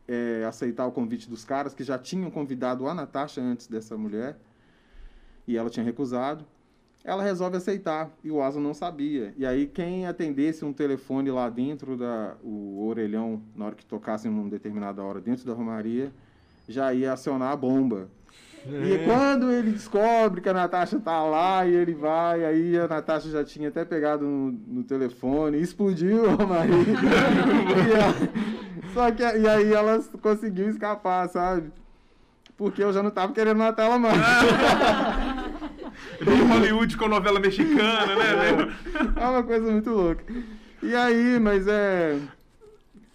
é, aceitar o convite dos caras que já tinham convidado a Natasha antes dessa mulher. E ela tinha recusado ela resolve aceitar e o Asa não sabia. E aí quem atendesse um telefone lá dentro da o orelhão na hora que tocasse em uma determinada hora dentro da romaria já ia acionar a bomba. E quando ele descobre que a Natasha tá lá e ele vai, aí a Natasha já tinha até pegado no, no telefone, explodiu a romaria. E só que e aí ela conseguiu escapar, sabe? Porque eu já não tava querendo matar ela mais. Em Hollywood com novela mexicana, né, velho? É uma coisa muito louca. E aí, mas é.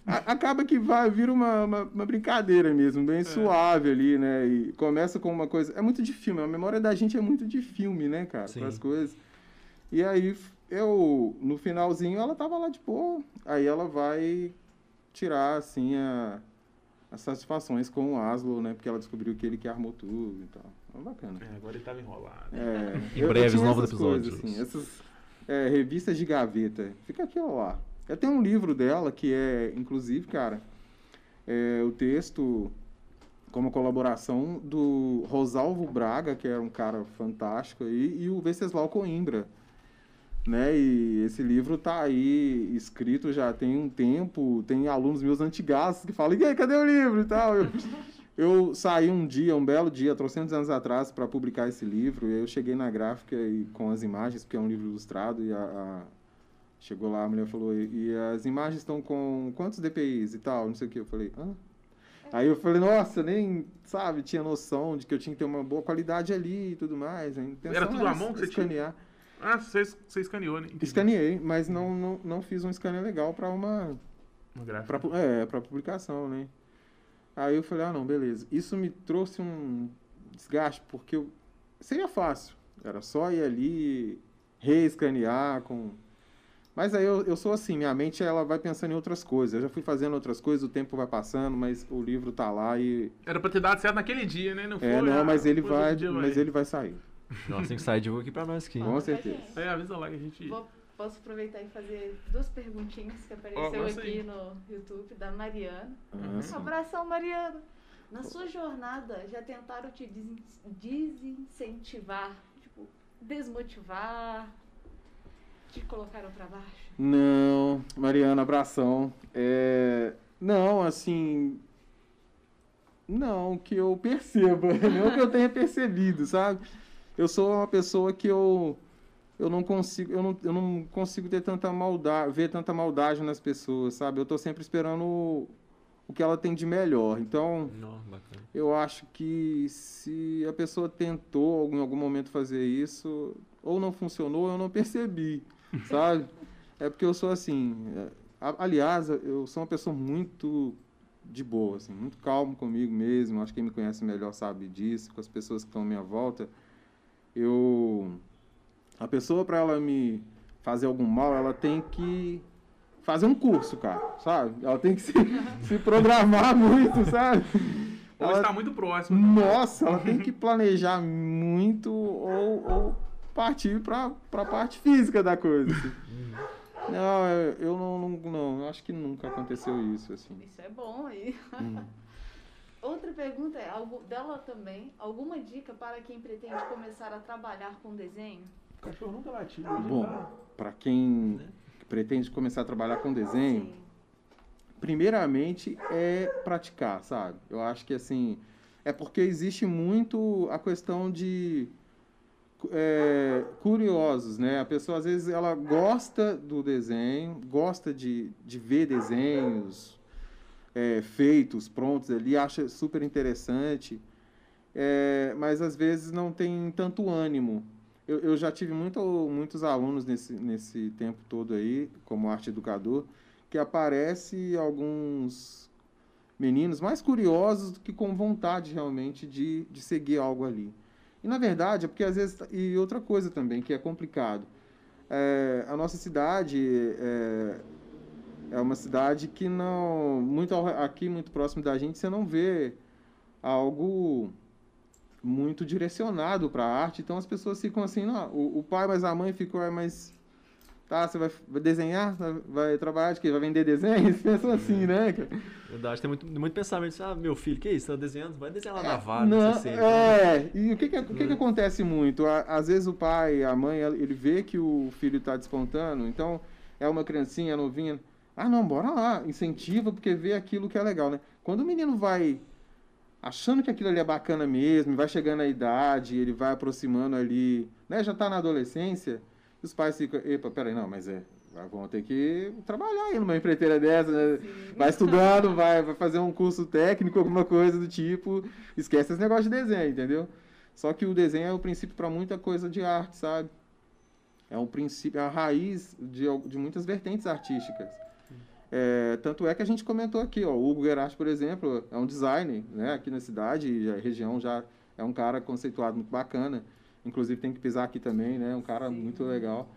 a- acaba que vai vira uma, uma, uma brincadeira mesmo, bem suave ali, né? E começa com uma coisa. É muito de filme, a memória da gente é muito de filme, né, cara? Sim. As coisas. E aí, eu, no finalzinho, ela tava lá de boa. Aí ela vai tirar, assim, a, as satisfações com o Aslo, né? Porque ela descobriu que ele que armou tudo e tal. É bacana. É, agora ele tava enrolado. É, Em breves, novos essas coisas, episódios. assim, essas é, revistas de gaveta. Fica aquilo lá. Eu tenho um livro dela que é, inclusive, cara, é, o texto como colaboração do Rosalvo Braga, que era um cara fantástico aí, e o Venceslau Coimbra. Né? E esse livro tá aí escrito já tem um tempo, tem alunos meus antigaços que falam, e aí, cadê o livro e tal? Eu, eu saí um dia, um belo dia, trocentos anos atrás, para publicar esse livro, e aí eu cheguei na gráfica e, com as imagens, porque é um livro ilustrado, e a, a- chegou lá, a mulher falou, e, e as imagens estão com quantos DPIs e tal, não sei o que. Eu falei, hã? Aí eu falei, nossa, nem, sabe, tinha noção de que eu tinha que ter uma boa qualidade ali e tudo mais. Era tudo à mão que você tinha? Ah, você, você escaneou, né? Entendi. Escaneei, mas não, não, não fiz um scanner legal para uma, Uma gráfica. Pra, é, pra publicação, né? Aí eu falei, ah, não, beleza. Isso me trouxe um desgaste, porque eu... seria fácil. Era só ir ali, reescanear com... Mas aí eu, eu sou assim, minha mente ela vai pensando em outras coisas. Eu já fui fazendo outras coisas, o tempo vai passando, mas o livro tá lá e... Era pra ter dado certo naquele dia, né? Não foi? É, não, ah, mas ele vai, mas ele vai sair. Nossa, tem que sair divulga aqui pra nós aqui. Com certeza. É, avisa lá que a gente... Vou- posso aproveitar e fazer duas perguntinhas que apareceu gosta aqui aí. no YouTube da Mariana. Ah. Um abração, Mariana. Na sua jornada, já tentaram te desin- desincentivar, tipo, desmotivar, te colocaram pra baixo? Não, Mariana, abração. É, não, assim. Não, que eu perceba, não que eu tenha percebido, sabe? Eu sou uma pessoa que eu, eu não consigo, eu não, eu não consigo ter tanta maldade, ver tanta maldade nas pessoas, sabe? Eu tô sempre esperando o, o que ela tem de melhor. Então, Não, eu acho que se a pessoa tentou em algum momento fazer isso, ou não funcionou, eu não percebi, sabe? É porque eu sou assim. é, aliás, eu sou uma pessoa muito de boa, assim, muito calmo comigo mesmo. Acho que quem me conhece melhor sabe disso, com as pessoas que estão à minha volta. Eu. A pessoa, para ela me fazer algum mal, ela tem que fazer um curso, cara, sabe? Ela tem que se, se programar muito, sabe? Ou Ela- está muito próximo. nossa, ela tem que planejar muito ou, ou partir para a parte física da coisa. assim. Não, eu- não, não, não, eu acho que nunca aconteceu isso, assim. Isso é bom aí. Hum. Outra pergunta é, algu- dela também, alguma dica para quem pretende começar a trabalhar com desenho? O cachorro nunca latiu. Bom, para quem pretende começar a trabalhar com desenho, Sim. primeiramente é praticar, sabe? Eu acho que assim é porque existe muito a questão de é, curiosos, né? A pessoa às vezes ela gosta do desenho, gosta de, de ver desenhos é, feitos, prontos ali, acha super interessante, é, mas às vezes não tem tanto ânimo. Eu, eu já tive muito, muitos alunos nesse, nesse tempo todo aí, como arte educador, que aparece alguns meninos mais curiosos do que com vontade realmente de, de seguir algo ali. E na verdade é porque às vezes e outra coisa também que é complicado. É, a nossa cidade é, é uma cidade que não muito aqui muito próximo da gente você não vê algo muito direcionado para a arte. Então as pessoas ficam assim, não, o, o pai mas a mãe ficou, "Ah, mas tá, você vai, vai desenhar, vai, vai trabalhar de quê? Vai vender desenhos? Pensam assim, né? cara? Verdade, tem muito, muito pensamento. assim, Ah, meu filho, que isso? Tá desenhando? Vai desenhar lá na É, vara, não, sei se é, e o que que, o que que Né? acontece muito? Às vezes o pai, a mãe, ele vê que o filho está despontando, então é uma criancinha novinha, ah não, bora lá, incentiva porque vê aquilo que é legal, né? Quando o menino vai achando que aquilo ali é bacana mesmo, vai chegando à idade, ele vai aproximando ali, né, já está na adolescência, os pais ficam, epa, peraí, não, mas é, vão ter que trabalhar aí numa empreiteira dessa, né? Vai estudando, vai, vai fazer um curso técnico, alguma coisa do tipo. Esquece esse negócio de desenho, entendeu? Só que o desenho é o princípio para muita coisa de arte, sabe? É um princípio, é a raiz de, de muitas vertentes artísticas. É, tanto é que a gente comentou aqui, ó, o Hugo Gerard, por exemplo, é um designer, né? Aqui na cidade, a região já é um cara conceituado muito bacana. Inclusive tem que pisar aqui também, né? Um cara muito legal.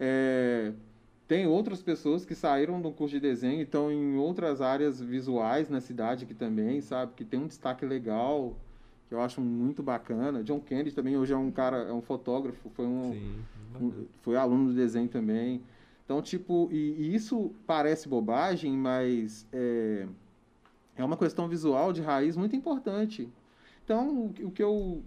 É, tem outras pessoas que saíram do curso de desenho e estão em outras áreas visuais na cidade aqui também, sabe? Que tem um destaque legal, que eu acho muito bacana. John Kennedy também hoje é um cara, é um fotógrafo, foi um, Sim. um- foi aluno do desenho também. Então, tipo, e, e isso parece bobagem, mas é, é uma questão visual de raiz muito importante. Então, o, que- o que eu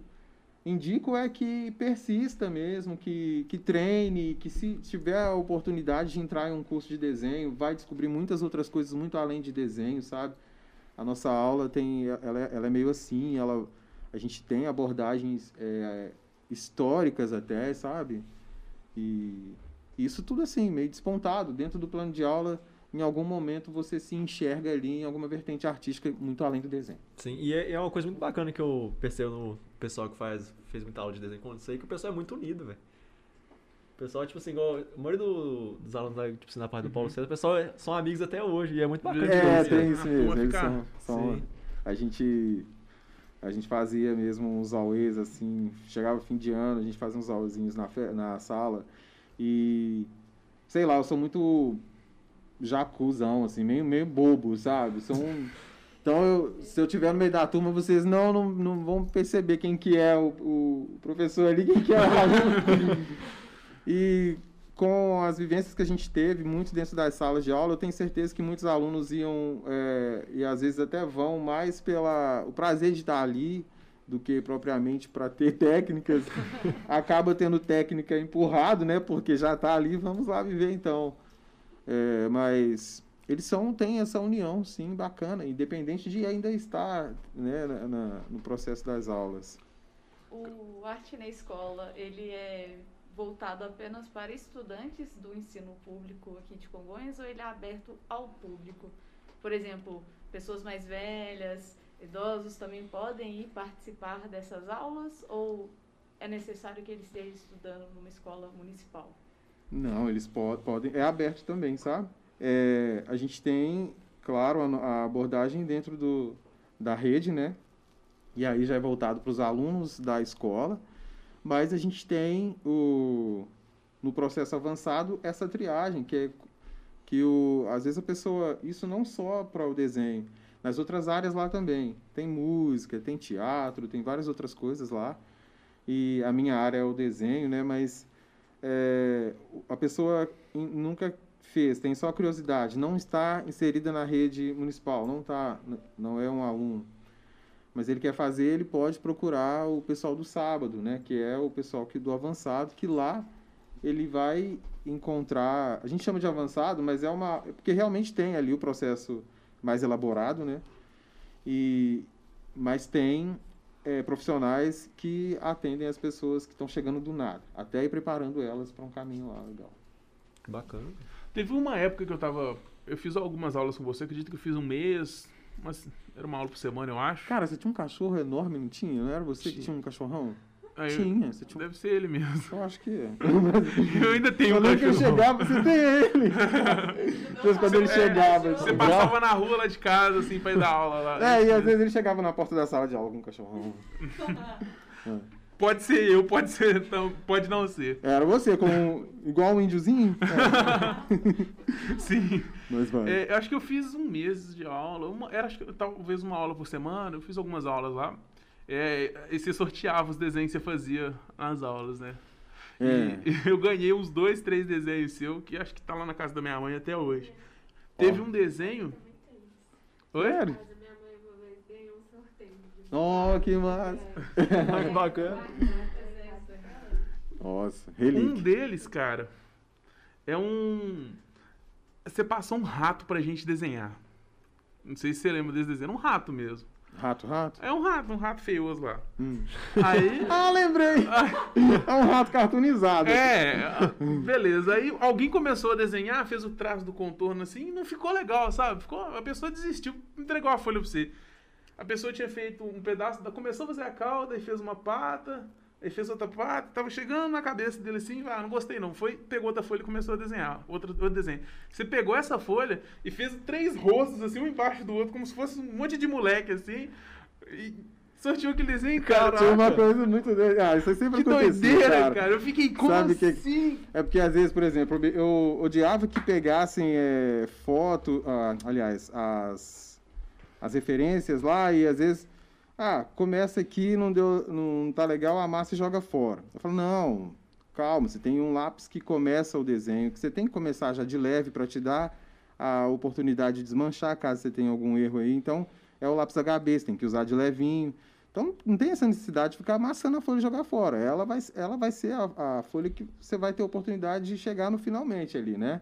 indico é que persista mesmo, que, que treine, que se tiver a oportunidade de entrar em um curso de desenho, vai descobrir muitas outras coisas muito além de desenho, sabe? A nossa aula tem, ela, é- ela é meio assim, ela, a gente tem abordagens é, históricas até, sabe? E isso tudo assim, meio despontado. Dentro do plano de aula, em algum momento você se enxerga ali em alguma vertente artística muito além do desenho. Sim, e é, é uma coisa muito bacana que eu percebo no pessoal que faz, fez muita aula de desenho com isso aí, que o pessoal é muito unido, velho. O pessoal, tipo assim, igual a maioria do- dos alunos da, tipo assim, na parte do Paulo César, o pessoal é- são amigos até hoje, e é muito bacana. É, tem isso mesmo. Eles são, são- Sim. a gente a gente fazia mesmo uns auês assim, chegava o fim de ano, a gente fazia uns auezinhos na, na sala e sei lá, eu sou muito jacuzão assim, meio meio bobo, sabe? Sou um então, eu- se eu tiver no meio da turma, vocês não, não, não vão perceber quem que é o, o professor ali, quem que é o aluno. e com as vivências que a gente teve, muito dentro das salas de aula, eu tenho certeza que muitos alunos iam, é, e às vezes até vão, mais pela o prazer de estar ali, do que propriamente para ter técnicas. Acaba tendo técnica empurrado, né? Porque já está ali, vamos lá viver então. É, mas eles são, têm essa união, sim, bacana, independente de ainda estar né, na, na, no processo das aulas. O Arte na Escola, ele é voltado apenas para estudantes do ensino público aqui de Congonhas ou ele é aberto ao público? Por exemplo, pessoas mais velhas, idosos também podem ir participar dessas aulas ou é necessário que eles estejam estudando numa escola municipal? Não, eles po podem. É aberto também, sabe? É, a gente tem, claro, a, a, abordagem dentro do, da rede, né? E aí já é voltado para os alunos da escola, mas a gente tem o, no processo avançado essa triagem, que é que o, às vezes a pessoa, isso não só para o desenho, nas outras áreas lá também. Tem música, tem teatro, tem várias outras coisas lá. E a minha área é o desenho, né? Mas é, a pessoa nunca fez, tem só curiosidade, não está inserida na rede municipal, não tá, não é um aluno. Mas ele quer fazer, ele pode procurar o pessoal do sábado, né? Que é o pessoal que do avançado, que lá ele vai encontrar. A gente chama de avançado, mas é uma. Porque realmente tem ali o processo mais elaborado, né? E, mas tem é, profissionais que atendem as pessoas que estão chegando do nada, até ir preparando elas para um caminho lá legal. Bacana. Teve uma época que eu tava. Eu fiz algumas aulas com você, acredito que eu fiz um mês, mas era uma aula por semana, eu acho. Cara, você tinha um cachorro enorme, não tinha? Não era você que tinha um cachorrão? Aí tinha, você tinha Deve ser ele mesmo. Eu acho que é. eu ainda tenho um Quando cachorro. ele chegava, você tem ele. Depois quando ele É, chegava. Você passava na rua lá de casa, assim, pra ir dar aula lá. É, e às vezes ele chegava na porta da sala de aula com um cachorrão. Pode ser eu, pode ser, então, pode não ser. Era você, com igual um índiozinho? É. Sim. Mas vai. É, eu acho que eu fiz um mês de aula. Uma, era acho que, talvez uma aula por semana. Eu fiz algumas aulas lá. É, e você sorteava os desenhos que você fazia nas aulas, né? É. E eu ganhei uns dois, três desenhos seu, que acho que tá lá na casa da minha mãe até hoje. Teve um desenho. Oi? Um de- Oh, que massa. que bacana. Nossa, Um relíquia. deles, cara, é um. Você passou um rato pra gente desenhar. Não sei se você lembra desse desenho. Um rato mesmo. Rato, rato? É um rato, um rato feioso lá. Hum. Aí. Ah, lembrei! É um rato cartoonizado. É, beleza. Aí alguém começou a desenhar, fez o traço do contorno assim, e não ficou legal, sabe? Ficou, a pessoa desistiu, entregou a folha pra você. A pessoa tinha feito um pedaço, da- começou a fazer a cauda e fez uma pata, aí fez outra pata, tava chegando na cabeça dele assim, ah, não gostei não. Foi, pegou outra folha e começou a desenhar, outro, outro desenho. Você pegou essa folha e fez três rostos assim, um embaixo do outro, como se fosse um monte de moleque assim, e sorteou aquele desenho, cara. Tinha uma coisa muito. doida. Ah, isso sempre Que acontecia, doideira, cara. cara. Eu fiquei, como Sabe que- assim? É porque às vezes, por exemplo, eu odiava que pegassem é, foto, ah, aliás, as, as referências lá e às vezes, ah, começa aqui, não deu, não tá legal, amassa e joga fora. Eu falo, não, calma, você tem um lápis que começa o desenho, que você tem que começar já de leve para te dar a oportunidade de desmanchar caso você tenha algum erro aí. Então, é o lápis HB, você tem que usar de levinho. Então, não tem essa necessidade de ficar amassando a folha e jogar fora. Ela vai, ela vai ser a, a folha que você vai ter oportunidade de chegar no finalmente ali, né?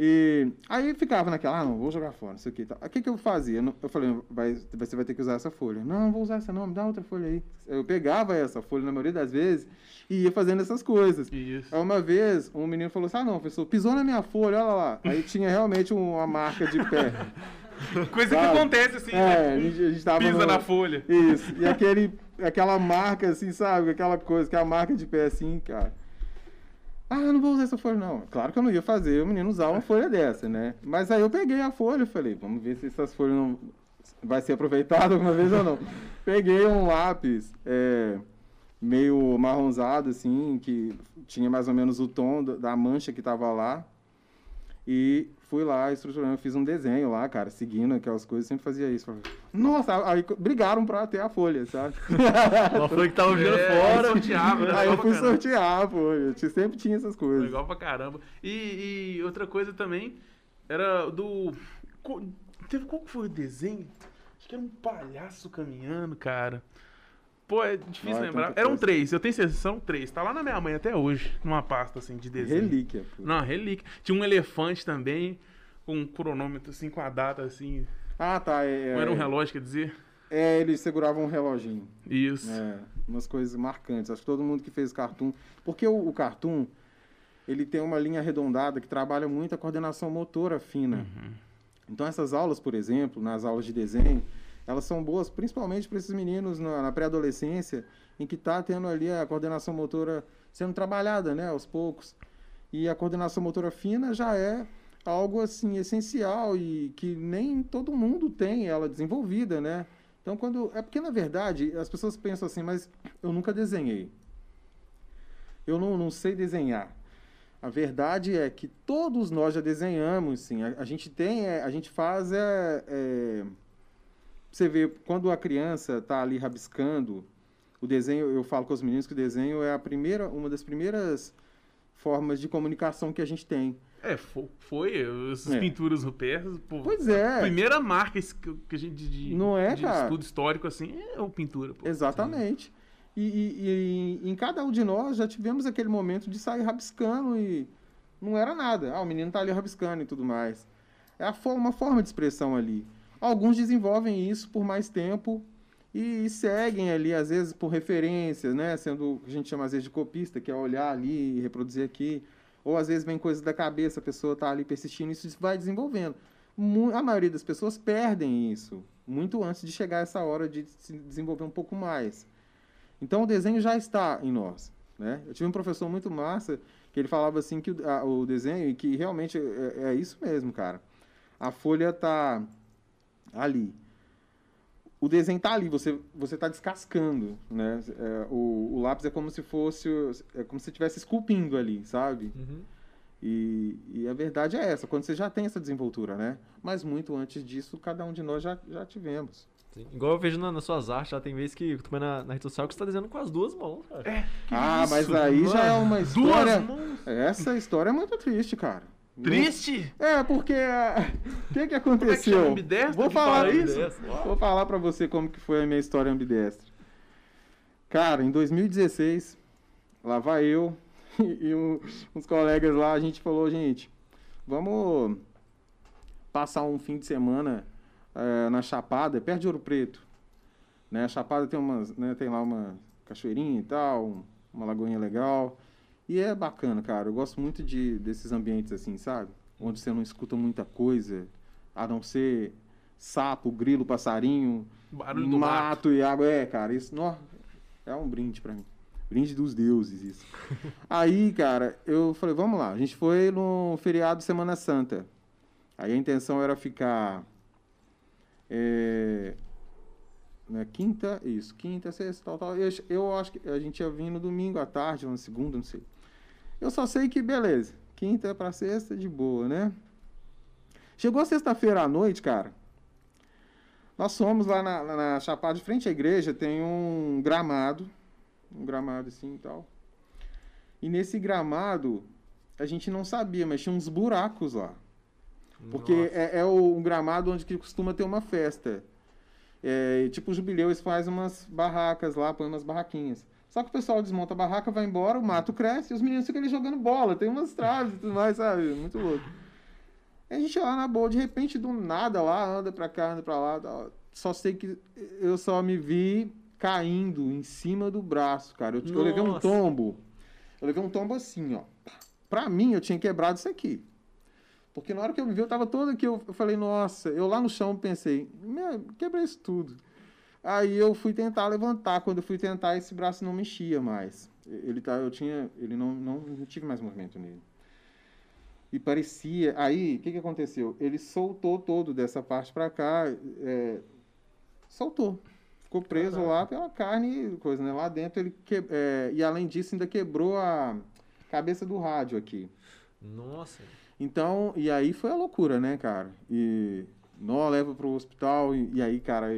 E aí ficava naquela, ah, não, vou jogar fora, não sei o que e tal. O que, que eu fazia? Eu falei, vai, você vai ter que usar essa folha. Não, não vou usar essa não, me dá outra folha aí. Eu pegava essa folha na maioria das vezes e ia fazendo essas coisas. Isso. Aí uma vez, um menino falou assim, ah não, professor, pisou na minha folha, olha lá. Aí tinha realmente uma marca de pé. Coisa que Sabe? acontece assim, É, né? a gente, a gente tava Pisa no- na folha. Isso. E aquele, aquela marca, assim, sabe? Aquela coisa, que é a marca de pé, assim, cara. Ah, não vou usar essa folha, não. Claro que eu não ia fazer o menino usar uma folha dessa, né? Mas aí eu peguei a folha e falei, vamos ver se essas folhas não vai ser aproveitado alguma vez ou não. Peguei um lápis é, meio marronzado, assim, que tinha mais ou menos o tom da mancha que tava lá. E fui lá, estruturando, fiz um desenho lá, cara, seguindo aquelas coisas, sempre fazia isso. Falei, Nossa, aí brigaram pra ter a folha, sabe? Uma folha que tava jogando É, fora. sorteava, né? aí eu fui sortear. Eu tinha- sempre tinha essas coisas. Legal pra caramba. E, e outra coisa também era do. Teve qual que foi o desenho? Acho que era um palhaço caminhando, cara. Pô, é difícil é lembrar. Eram três, eu tenho certeza, são três. Tá lá na minha mãe até hoje, numa pasta assim de desenho. Relíquia, pô. Não, relíquia. Tinha um elefante também, com um cronômetro assim, com a data assim. Ah, tá. É, Não era um relógio, quer dizer? É, eles seguravam um reloginho. Isso. É, umas coisas marcantes. Acho que todo mundo que fez cartoon. Porque o, o cartoon, ele tem uma linha arredondada que trabalha muito a coordenação motora fina. Então, essas aulas, por exemplo, nas aulas de desenho, elas são boas principalmente para esses meninos na, na pré-adolescência, em que está tendo ali a coordenação motora sendo trabalhada, né, aos poucos. E a coordenação motora fina já é algo assim essencial e que nem todo mundo tem ela desenvolvida, né? Então quando é porque na verdade as pessoas pensam assim, mas eu nunca desenhei. Eu não, não sei desenhar. A verdade é que todos nós já desenhamos, sim. A, a gente tem, é, a gente faz é, é, você vê quando a criança está ali rabiscando o desenho. Eu falo com os meninos que o desenho é a primeira, uma das primeiras formas de comunicação que a gente tem. É, fo- foi, essas É. pinturas rupestres. Pô, Pois A é. primeira marca que a gente de, Não é, de cara? estudo histórico assim é o pintura. Pô. Exatamente. E, e- e em cada um de nós já tivemos aquele momento de sair rabiscando e não era nada. Ah, o menino tá ali rabiscando e tudo mais. É a fo- uma forma de expressão ali. Alguns desenvolvem isso por mais tempo e, seguem ali, às vezes, por referências, né? Sendo o que a gente chama às vezes de copista, que é olhar ali e reproduzir aqui. Ou às vezes vem coisas da cabeça, a pessoa tá ali persistindo, isso vai desenvolvendo. A maioria das pessoas perdem isso muito antes de chegar essa hora de se desenvolver um pouco mais. Então o desenho já está em nós. Né? Eu tive um professor muito massa que ele falava assim que o, a- o desenho, e que realmente é, é isso mesmo, cara. A folha tá ali. O desenho tá ali, você você tá descascando, né? É, o, o lápis é como se fosse, é como se estivesse esculpindo ali, sabe? Uhum. E, e a verdade é essa, quando você já tem essa desenvoltura, né? Mas muito antes disso, cada um de nós já, já tivemos. Sim. Igual eu vejo na- nas suas artes, já tem vezes que tu vai na, na rede social que você tá desenhando com as duas mãos, cara. É, ah, isso? mas aí já é uma Duas história. mãos? Essa história é muito triste, cara. Triste? É, porque ah, o que que Como é que aconteceu? ambidestro Vou que falar fala isso. Vou falar pra você como que foi a minha história ambidestra. Cara, em 2016, lá vai eu e um- uns colegas lá, a gente falou, gente, vamos passar um fim de semana eh, na Chapada, perto de Ouro Preto. Né? A Chapada tem umas, né, tem lá uma cachoeirinha e tal, um- uma lagoinha legal. E é bacana, cara. Eu gosto muito de, desses ambientes assim, sabe? Onde você não escuta muita coisa, a não ser sapo, grilo, passarinho, Barulho mato. mato e água. É, cara, isso nó, é um brinde pra mim. Brinde dos deuses, isso. Aí, cara, eu falei, vamos lá. A gente foi no feriado Semana Santa. Aí a intenção era ficar. É, na quinta, isso, quinta, sexta, tal, tal. Eu, eu acho que a gente ia vir no domingo à tarde, ou na segunda, não sei. Eu só sei que, beleza, quinta pra sexta, de boa, né? Chegou sexta-feira à noite, cara. Nós fomos lá na, na, Chapada, de frente à igreja, tem um gramado. Um gramado assim e tal. E nesse gramado, a gente não sabia, mas tinha uns buracos lá. Porque Nossa. é, é o, um gramado onde que costuma ter uma festa. É, tipo, o jubileu, eles fazem umas barracas lá, põem umas barraquinhas. Só que o pessoal desmonta a barraca, vai embora, o mato cresce e os meninos ficam ali jogando bola. Tem umas traves e tudo mais, sabe? Muito louco. E a gente lá na boa, de repente, do nada lá, anda pra cá, anda pra lá. Só sei que eu só me vi caindo em cima do braço, cara. Eu, eu levei um tombo. Eu levei um tombo assim, ó. Pra mim, eu tinha quebrado isso aqui. Porque na hora que eu me vi, eu tava todo aqui, eu, eu falei, nossa, eu lá no chão pensei, quebrei isso tudo. Aí eu fui tentar levantar, quando eu fui tentar, esse braço não mexia mais. Ele tá, eu tinha, ele não, não, não tive mais movimento nele. E parecia, aí, o que que aconteceu? Ele soltou todo dessa parte pra cá, é, soltou. Ficou preso lá pela carne e coisa, né? Lá dentro ele que, é, e além disso ainda quebrou a cabeça do rádio aqui. Nossa. Então, e aí foi a loucura, né, cara? E nó leva pro hospital e, e aí, cara,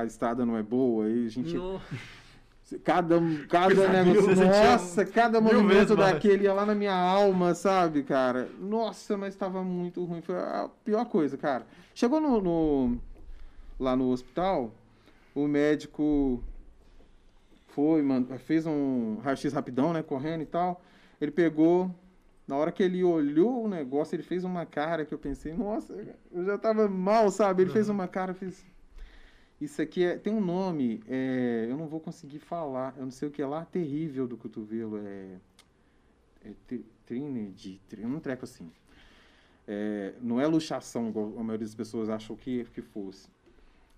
a estrada não é boa, aí a gente No- cada cada negócio, nossa, cada movimento daquele ia lá na minha alma, sabe, cara? Nossa, mas tava muito ruim, foi a pior coisa, cara. Chegou no, no- lá no hospital, o médico foi, mand- fez um raio-x rapidão, né, correndo e tal. Ele pegou, na hora que ele olhou o negócio, ele fez uma cara que eu pensei, nossa, eu já tava mal, sabe? Ele fez uma cara, fez. Isso aqui é, tem um nome, é, eu não vou conseguir falar, eu não sei o que é lá, terrível do cotovelo, é. É tri- Trinity, tri- um treco assim. É, não é luxação, igual a maioria das pessoas acham que, que fosse.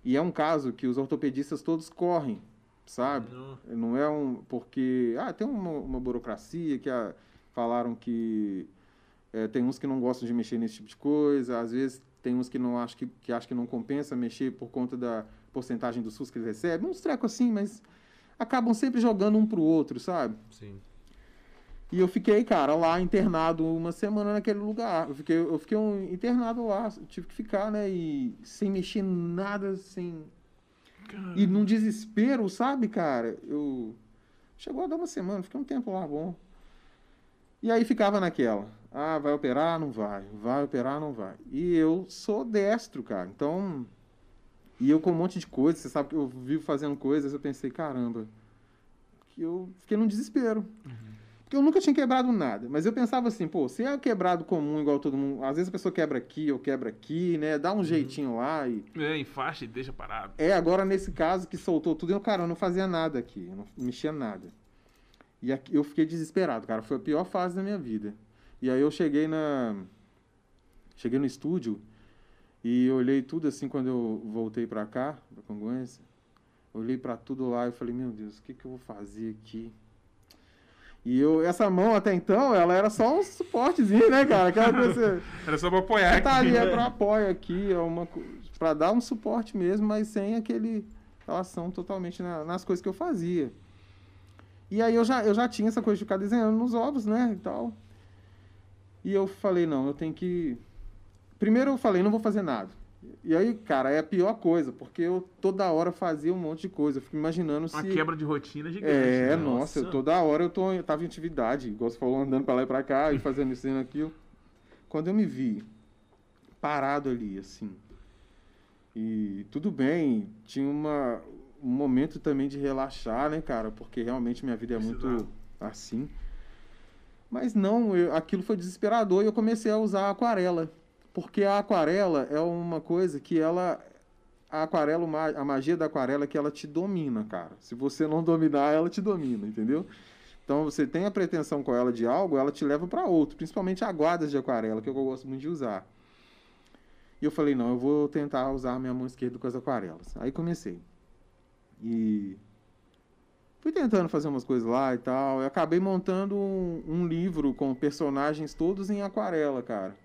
E é um caso que os ortopedistas todos correm, sabe? no- Não é um. Porque. Ah, tem uma, uma burocracia que ah, falaram que. é, tem uns que não gostam de mexer nesse tipo de coisa, às vezes tem uns que não acham que, que acham que não compensa mexer por conta da porcentagem do SUS que eles recebem, uns trecos assim, mas acabam sempre jogando um pro outro, sabe? Sim. E eu fiquei, cara, lá internado uma semana naquele lugar. Eu fiquei, eu fiquei um, internado lá, tive que ficar, né? E sem mexer nada, sem. E num desespero, sabe, cara? Eu. Chegou a dar uma semana, fiquei um tempo lá bom. E aí ficava naquela. Ah, vai operar? Não vai. Vai operar? Não vai. E eu sou destro, cara. Então. E eu com um monte de coisas, você sabe que eu vivo fazendo coisas, eu pensei, caramba. Que eu fiquei num desespero. Porque eu nunca tinha quebrado nada. Mas eu pensava assim, pô, se é quebrado comum igual todo mundo. Às vezes a pessoa quebra aqui ou quebra aqui, né? Dá um jeitinho lá e. É, enfaixa e deixa parado. É, agora nesse caso que soltou tudo, eu, cara, eu não fazia nada aqui, eu não mexia nada. E aqui, eu fiquei desesperado, cara, foi a pior fase da minha vida. E aí eu cheguei na. Cheguei no estúdio e olhei tudo assim quando eu voltei pra cá, pra Congonhas. Olhei pra tudo lá e falei, meu Deus, o que, que eu vou fazer aqui? E eu, essa mão até então, ela era só um suportezinho, né, cara? Aquela coisa. Era só pra apoiar Tá aqui. ali, é pro apoio aqui, é uma pra dar um suporte mesmo, mas sem aquele relação totalmente na- nas coisas que eu fazia. E aí eu já, eu já tinha essa coisa de ficar desenhando nos ovos, né, e tal. E eu falei, não, eu tenho que... Primeiro eu falei, não vou fazer nada. E aí, cara, é a pior coisa, porque eu toda hora fazia um monte de coisa. Eu fico imaginando Uma se... quebra de rotina gigante. É, né? nossa, eu toda hora eu, tô, eu tava em atividade, igual você falou, andando pra lá e pra cá, e fazendo isso e aquilo. Quando eu me vi parado ali, assim, e tudo bem, tinha uma, um momento também de relaxar, né, cara, porque realmente minha vida é muito assim. Mas não, eu- aquilo foi desesperador e eu comecei a usar a aquarela. Porque a aquarela é uma coisa que ela. A aquarela, a magia da aquarela é que ela te domina, cara. Se você não dominar, ela te domina, entendeu? Então você tem a pretensão com ela de algo, ela te leva para outro, principalmente aguadas de aquarela, que é que eu gosto muito de usar. E eu falei, não, eu vou tentar usar minha mão esquerda com as aquarelas. Aí comecei. E fui tentando fazer umas coisas lá e tal. Eu acabei montando um, um livro com personagens todos em aquarela, cara.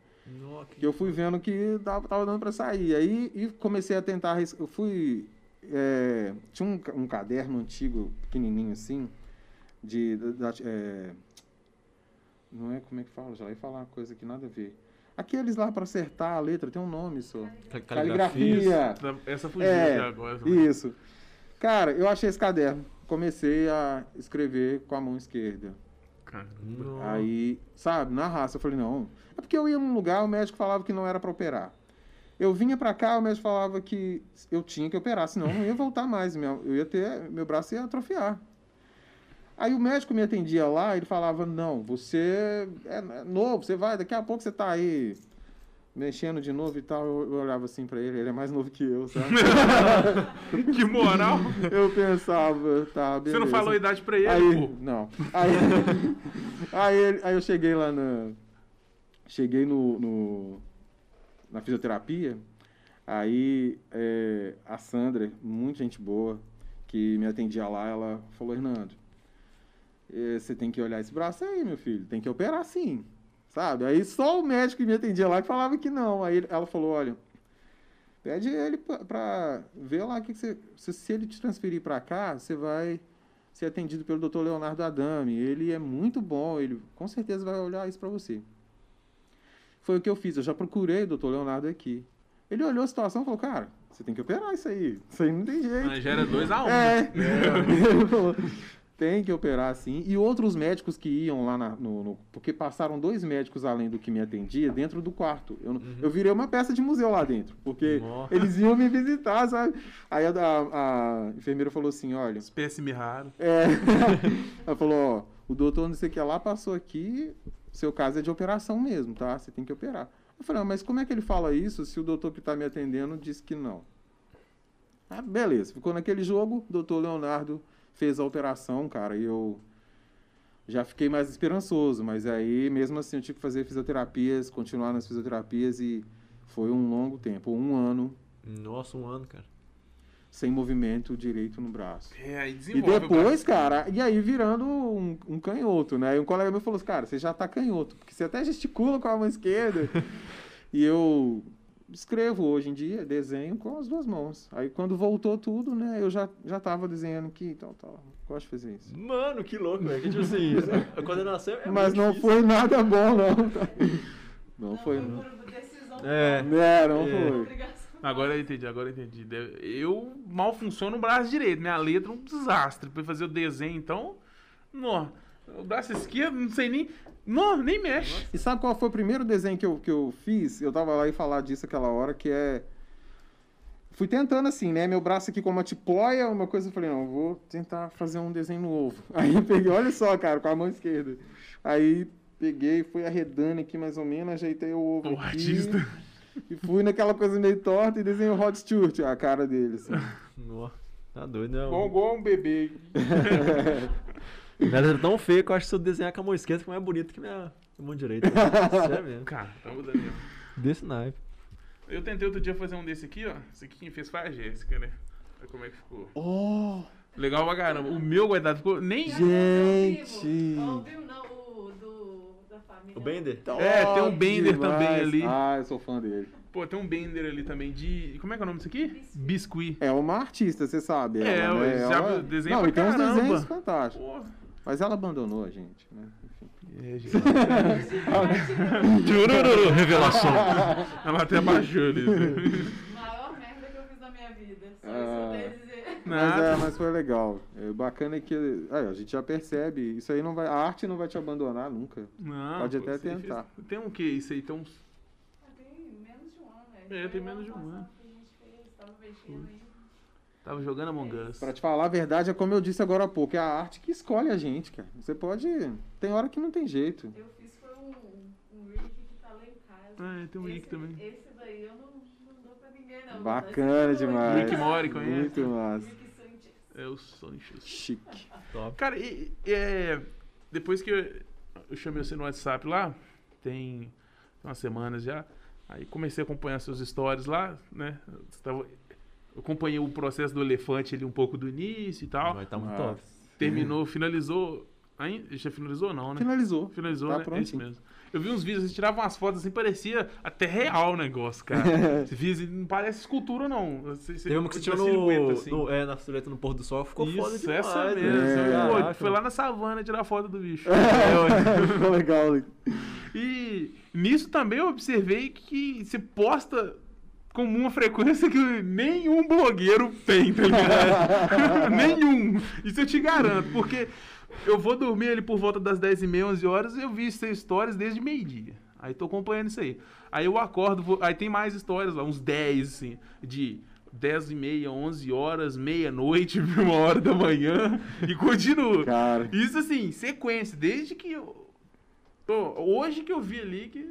Que- eu fui vendo que tava, tava dando para sair. Aí e comecei a tentar. Eu fui. é, tinha um, um caderno antigo, pequenininho assim, de. da- da- é, não é como é que fala? Já ia falar uma coisa que nada a ver. Aqueles lá para acertar a letra, tem um nome só. Cal- Caligrafia. Essa fugiu É, agora. Isso. Cara, eu achei esse caderno. Comecei a escrever com a mão esquerda. Aí, sabe, na raça, eu falei, não. É porque eu ia num lugar, o médico falava que não era pra operar. Eu vinha pra cá, o médico falava que eu tinha que operar, senão eu não ia voltar mais. Eu ia ter, meu braço ia atrofiar. Aí o médico me atendia lá, ele falava, não, você é novo, você vai, daqui a pouco você tá aí mexendo de novo e tal. Eu, eu olhava assim pra ele, ele é mais novo que eu, sabe? Que moral. eu pensava, tá, Você não beleza. falou a idade pra ele, Aí, pô. não. Aí, aí, aí eu cheguei lá na. Cheguei no, no- na fisioterapia. Aí é, a Sandra, muito gente boa, que me atendia lá, ela falou: Hernando, eh, você tem que olhar esse braço aí, meu filho, tem que operar sim. Sabe? Aí só o médico que me atendia lá que falava que não. Aí ela falou: olha. Pede ele pra- pra ver lá que que você. Se, se ele te transferir pra cá, você vai ser atendido pelo Dr. Leonardo Adame. Ele é muito bom, ele com certeza vai olhar isso pra você. Foi o que eu fiz. Eu já procurei o doutor Leonardo aqui. Ele olhou a situação e falou, cara, você tem que operar isso aí. Isso aí não tem jeito. Mas já era 2x1. É. Ele falou, tem que operar sim. E outros médicos que iam lá na- no, no- Porque passaram dois médicos além do que me atendia dentro do quarto. Eu, não- eu virei uma peça de museu lá dentro. Porque Nossa. eles iam me visitar, sabe? Aí a, a- a enfermeira falou assim: olha. Espécime raro. É. Ela falou: ó, o doutor não sei o que lá passou aqui. Seu caso é de operação mesmo, tá? Você tem que operar. Eu falei, ah, mas como é que ele fala isso se o doutor que está me atendendo disse que não? Ah, beleza. Ficou naquele jogo, doutor Leonardo fez a operação, cara, e eu já fiquei mais esperançoso, mas aí, mesmo assim, eu tive que fazer fisioterapias, continuar nas fisioterapias e foi um longo tempo, um ano, Nossa, um ano, cara. sem movimento direito no braço. É, aí E o depois, cara, e aí virando um, um canhoto, né? E um colega meu falou assim, cara, você já tá canhoto, porque você até gesticula com a mão esquerda. e eu escrevo hoje em dia, desenho com as duas mãos. Aí quando voltou tudo, né, eu já, já tava desenhando aqui e tal, tal. Gosto de fazer isso. Mano, que louco, velho. Que tipo assim, a coordenação é Mas muito não difícil. foi nada bom, não. Não, foi, foi não. por decisão É. É, não É. foi. Agora eu entendi, agora eu entendi. Eu mal funciono o braço direito, minha letra é um desastre. Pra fazer o desenho, então. Nó. O braço esquerdo, não sei nem. Não, nem mexe. E sabe qual foi o primeiro desenho que eu, que eu fiz? Eu tava lá e falar disso aquela hora, que é. Fui tentando assim, né? Meu braço aqui com uma tipóia, uma coisa, eu falei, não, eu vou tentar fazer um desenho no ovo. Aí eu peguei, olha só, cara, com a mão esquerda. Aí peguei, fui arredando aqui mais ou menos, ajeitei o ovo O aqui. artista. E fui naquela coisa meio torta e desenhei o Rod Stewart, a cara dele, assim. Nossa, tá doido, né? Igual, igual um bebê. Ela é tão feio que eu acho que se eu desenhar com a mão esquerda fica mais bonito que minha mão direita. Sério mesmo. Cara, tá mesmo. Desse naipe. Eu tentei outro dia fazer um desse aqui, ó. Esse aqui quem fez foi a Jéssica, né? Olha como é que ficou. Oh, Legal pra caramba. O meu, coitado, ficou nem. gente! Ao vivo não, o do, da família. O Bender? É, tem um Bender também ali. Ah, eu sou fã dele. Pô, tem um Bender ali também de. Como é que é o nome disso aqui? Biscuit. É uma artista, você sabe. É, ela, né? já Ela- desenha Não, pra e tem uns caramba. desenhos fantásticos. Pô. Mas ela abandonou a gente, né? Enfim. É, gente. Tchurururu, revelação. Ela até baixou ali. Maior merda que eu fiz na minha vida. Só Ah. isso eu dizer. Mas, é, mas foi legal. É bacana que é, a gente já percebe. Isso aí não vai. A arte não vai te abandonar nunca. Não, Pode até tentar. fez- Tem um que isso aí? Tem uns. Ah, Tem menos de um ano, velho. É, tem menos de um ano que a gente fez, Tava mexendo aí. Tava jogando Among Us. Pra te falar a verdade, é como eu disse agora há pouco, é a arte que escolhe a gente, cara. Você pode. Tem hora que não tem jeito. Eu fiz foi um, um Rick que tá lá em casa. Ah, é, tem um Rick esse, também. Esse daí eu não, não dou pra ninguém, não. Bacana demais. Rick Mori, conhece? Muito massa. Rick Sanchez. É o Sanches. Chique. Top. Cara, e, e, é, depois que eu, eu chamei você no WhatsApp lá, tem umas semanas já, aí comecei a acompanhar seus stories lá, né? Você tava- eu acompanhei o processo do elefante ali um pouco do início e tal. Vai tá muito Nossa. top. Terminou, finalizou. Ainda, já finalizou não, né? Finalizou. Finalizou, Tá né? É isso mesmo. Eu vi uns vídeos, você tirava umas fotos assim, parecia até real o negócio, cara. você via, assim, não parece escultura, não. Você, você, Teve uma que você tirou no, silhueta, assim. no- é, na silhueta no pôr do sol, ficou foda Isso, demais. essa né? mesmo. É. Pô, foi lá na savana tirar foto do bicho. Ficou legal. E nisso também eu observei que você posta com uma frequência que nenhum blogueiro tem, tá ligado? nenhum. Isso eu te garanto, porque eu vou dormir ali por volta das 10h30, 11 horas e eu vi seis stories desde meio-dia. Aí tô acompanhando isso aí. Aí eu acordo, vou- aí tem mais histórias lá, uns 10, assim, de 10 e meia, 11 horas, meia-noite, uma hora da manhã, e continua. Cara. Isso assim, sequência, desde que eu. Pô, hoje que eu vi ali que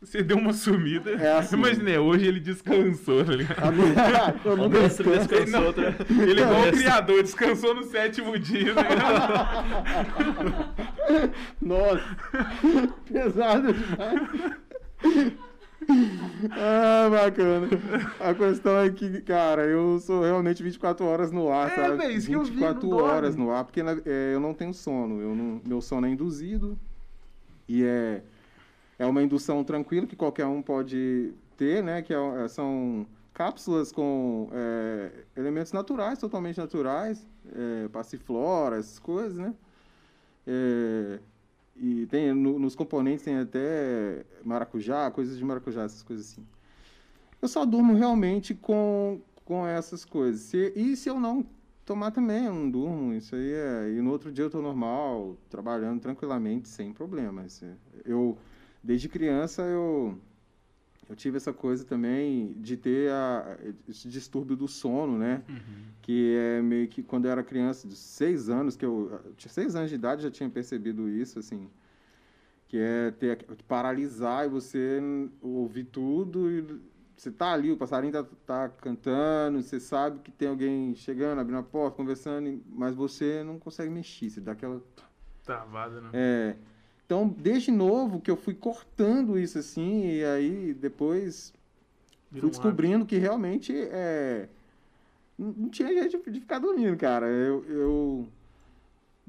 você deu uma sumida. É assim. Imaginei, hoje ele descansou, tá ligado? A minha- eu descansou outra. Ele é igual o criador, descansou no sétimo dia, tá ligado? Nossa, pesado demais. Ah, bacana. A questão é que, cara, eu sou realmente 24 horas no ar, É, sabe? véi, isso que eu vi, 24 não horas dorme. no ar, porque na- é, eu não tenho sono. Eu não- meu sono é induzido. E é, é uma indução tranquila que qualquer um pode ter, né? Que é- é- são cápsulas com é, elementos naturais, totalmente naturais, é, passiflora, essas coisas, né? É, e tem no- nos componentes tem até maracujá, coisas de maracujá, essas coisas assim. Eu só durmo realmente com, com essas coisas. Se- e se eu não tomar também, eu não durmo. Isso aí é. E no outro dia eu tô normal, trabalhando tranquilamente, sem problemas. Eu, desde criança, eu. Eu tive essa coisa também de ter a, esse distúrbio do sono, né? Que é meio que quando eu era criança, de seis anos, que eu, eu tinha seis anos de idade, já tinha percebido isso, assim. Que é ter, que paralisar e você ouvir tudo e você tá ali, o passarinho tá, tá cantando, você sabe que tem alguém chegando, abrindo a porta, conversando, mas você não consegue mexer, você dá aquela Travada, né? é, então, desde novo que eu fui cortando isso assim, e aí depois Vira fui um descobrindo que realmente é, não tinha jeito de- ficar dormindo, cara. Eu, eu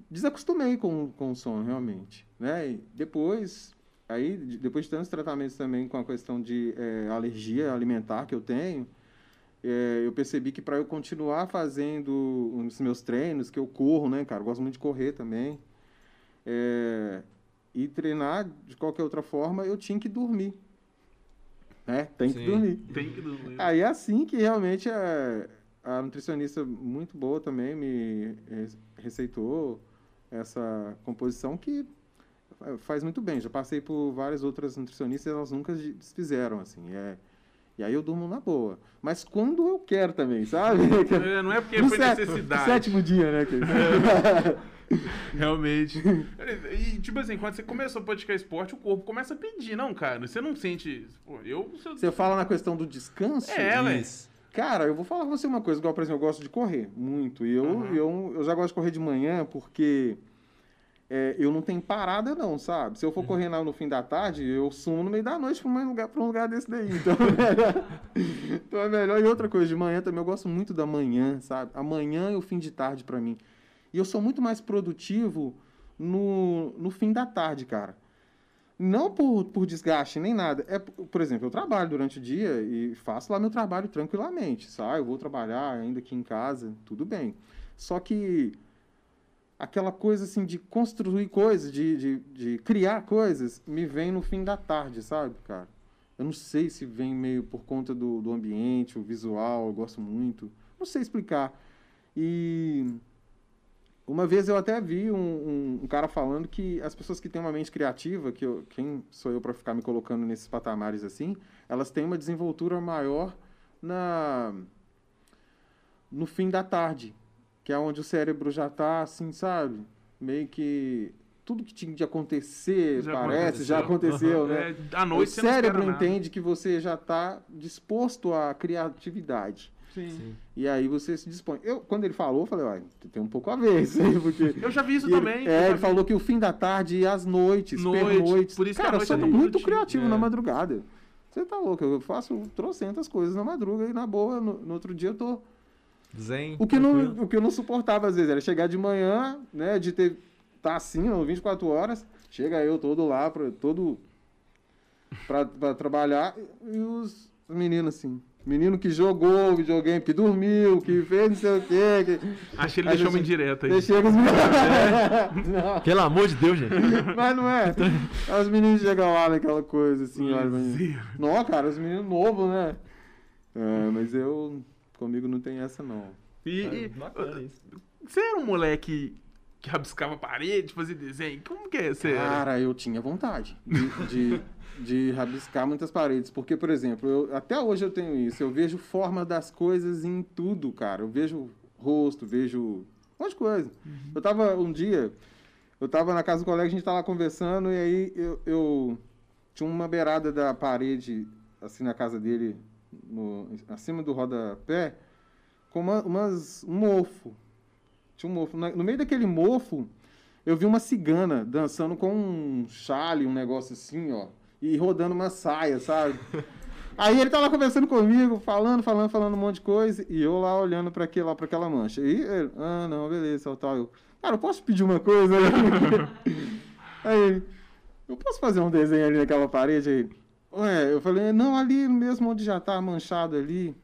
desacostumei com, com o sono, realmente. Né? E depois, aí, de- depois de tantos tratamentos também com a questão de é, alergia alimentar que eu tenho, é, eu percebi que para eu continuar fazendo os meus treinos, que eu corro, né, cara? Eu gosto muito de correr também. é, e treinar de qualquer outra forma, eu tinha que dormir. Né? Tem que Sim. dormir. Tem que dormir. Aí é assim que realmente é, a nutricionista muito boa também me re- receitou essa composição que fa- faz muito bem. Já passei por várias outras nutricionistas, elas nunca de- desfizeram assim. É, e aí eu durmo na boa. Mas quando eu quero também, sabe? É, Não é porque No foi sé- necessidade. Sétimo dia, né? que- Realmente. E, tipo assim, quando você começou a praticar esporte, o corpo começa a pedir, não, cara? Você não sente. Pô, eu. eu- Você fala na questão do descanso. É. Isso. Cara, eu vou falar com você uma coisa, igual, por exemplo, eu gosto de correr muito. E eu, Uhum. eu, eu já gosto de correr de manhã porque é, eu não tenho parada, não, sabe? Se eu for correr lá no fim da tarde, eu sumo no meio da noite pra um lugar, pra um lugar desse daí. Então é, melhor, então é melhor. E outra coisa, de manhã também, eu gosto muito da manhã, sabe? Amanhã é o fim de tarde pra mim. E eu sou muito mais produtivo no, no fim da tarde, cara. Não por, por desgaste nem nada. É, por exemplo, eu trabalho durante o dia e faço lá meu trabalho tranquilamente. Saio, vou trabalhar ainda aqui em casa, tudo bem. Só que aquela coisa assim de construir coisas, de, de, de criar coisas, me vem no fim da tarde, sabe, cara? Eu não sei se vem meio por conta do, do ambiente, o visual, eu gosto muito. Não sei explicar. E uma vez eu até vi um, um- um cara falando que as pessoas que têm uma mente criativa, que eu- quem sou eu para ficar me colocando nesses patamares assim, elas têm uma desenvoltura maior na no fim da tarde, que é onde o cérebro já tá assim, sabe? Meio que tudo que tinha de acontecer, Já parece, já aconteceu. aconteceu, né? É, à noite o você não espera cérebro nada. entende que você já está disposto à criatividade. Sim. E aí você se dispõe. Eu, quando ele falou, eu falei, olha, tem um pouco a ver isso aí, porque. Eu já vi isso ele- também. É, ele falou que o fim da tarde e as noites, Noite, pernoites. por isso que a Cara, noite eu é sou tão muito criativo É. na madrugada. Você tá louco? Eu faço trocentas coisas na madruga e na boa, no, no outro dia eu tô. Zen. O que, não, o que eu não suportava às vezes era chegar de manhã, né, de ter. tá assim, não, 24 horas, chega eu todo lá, pra, todo. Pra, pra trabalhar, e os meninos assim. Menino que jogou videogame, que dormiu, que fez não sei o quê. Que... Achei ele Aí deixou uma indireta aí. Chega os meninos. Não, Pelo amor de Deus, gente. mas não é. Aí os meninos chegam lá naquela coisa assim, olha. Não, cara, os meninos novos, né? É, mas eu. Comigo não tem essa, não. E, É, e- bacana isso. você era um moleque que rabiscava parede, fazia desenho? Como que é? Você era? Cara, eu tinha vontade de, de, de rabiscar muitas paredes. Porque, por exemplo, eu- até hoje eu tenho isso. Eu vejo forma das coisas em tudo, cara. Eu vejo rosto, vejo um monte de coisa. Eu tava um dia, eu tava na casa do colega, a gente tava lá conversando, e aí eu, eu tinha uma beirada da parede, assim, na casa dele, no- acima do rodapé, com uma, umas, um mofo. Tinha um mofo. No meio daquele mofo, eu vi uma cigana dançando com um chale, um negócio assim, ó, e rodando uma saia, sabe? Aí ele tá lá conversando comigo, falando, falando, falando um monte de coisa, e eu lá olhando para aquela, para aquela mancha. E ele, ah, não, beleza, tal, tal. Eu, cara, eu posso pedir uma coisa? Aí eu posso fazer um desenho ali naquela parede? Aí, ué, eu falei, não, ali mesmo onde já tá manchado ali.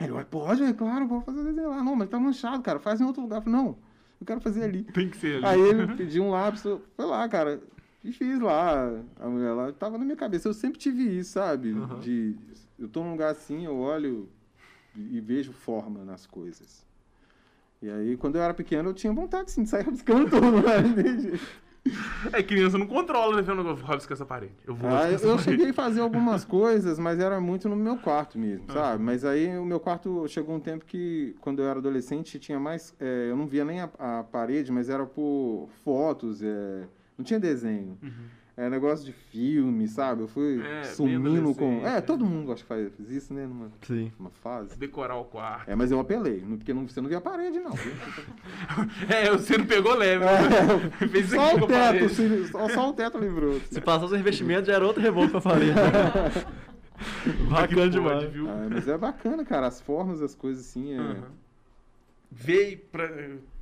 Ele, ué, pode, é claro, vou fazer desenho lá. Não, mas tá manchado, cara, faz em outro lugar. Eu falei, não, eu quero fazer ali. Tem que ser ali. Aí ele pediu um lápis, foi lá, cara. E fiz lá. A mulher lá tava na minha cabeça. Eu sempre tive isso, sabe? Aham. De. Eu tô num lugar assim, eu olho e vejo forma nas coisas. E aí, quando eu era pequeno, eu tinha vontade sim, de sair rabiscando tudo, né? É, criança não controla, né? Eu vou rabiscar essa parede. Eu vou Ah, eu, parede. cheguei a fazer algumas coisas, mas era muito no meu quarto mesmo, Aham. sabe? Mas aí o meu quarto chegou um tempo que, quando eu era adolescente, tinha mais. é, eu não via nem a, a parede, mas era por fotos, é, não tinha desenho. Uhum. É negócio de filme, sabe? Eu fui É, sumindo com. É, é. todo mundo acho que faz, isso, né? Numa, Sim. numa fase. Decorar o quarto. É, mas eu apelei, não- porque não, você não via a parede, não. É, você não pegou leve. É, Fez isso só o teto, parede. se- só, só o teto livrou. Se passasse o investimento, já era outro revolto pra falir. Bacana Pode, demais. viu? Ah, mas é bacana, cara. As formas, as coisas assim. É... Aham. Veio pra.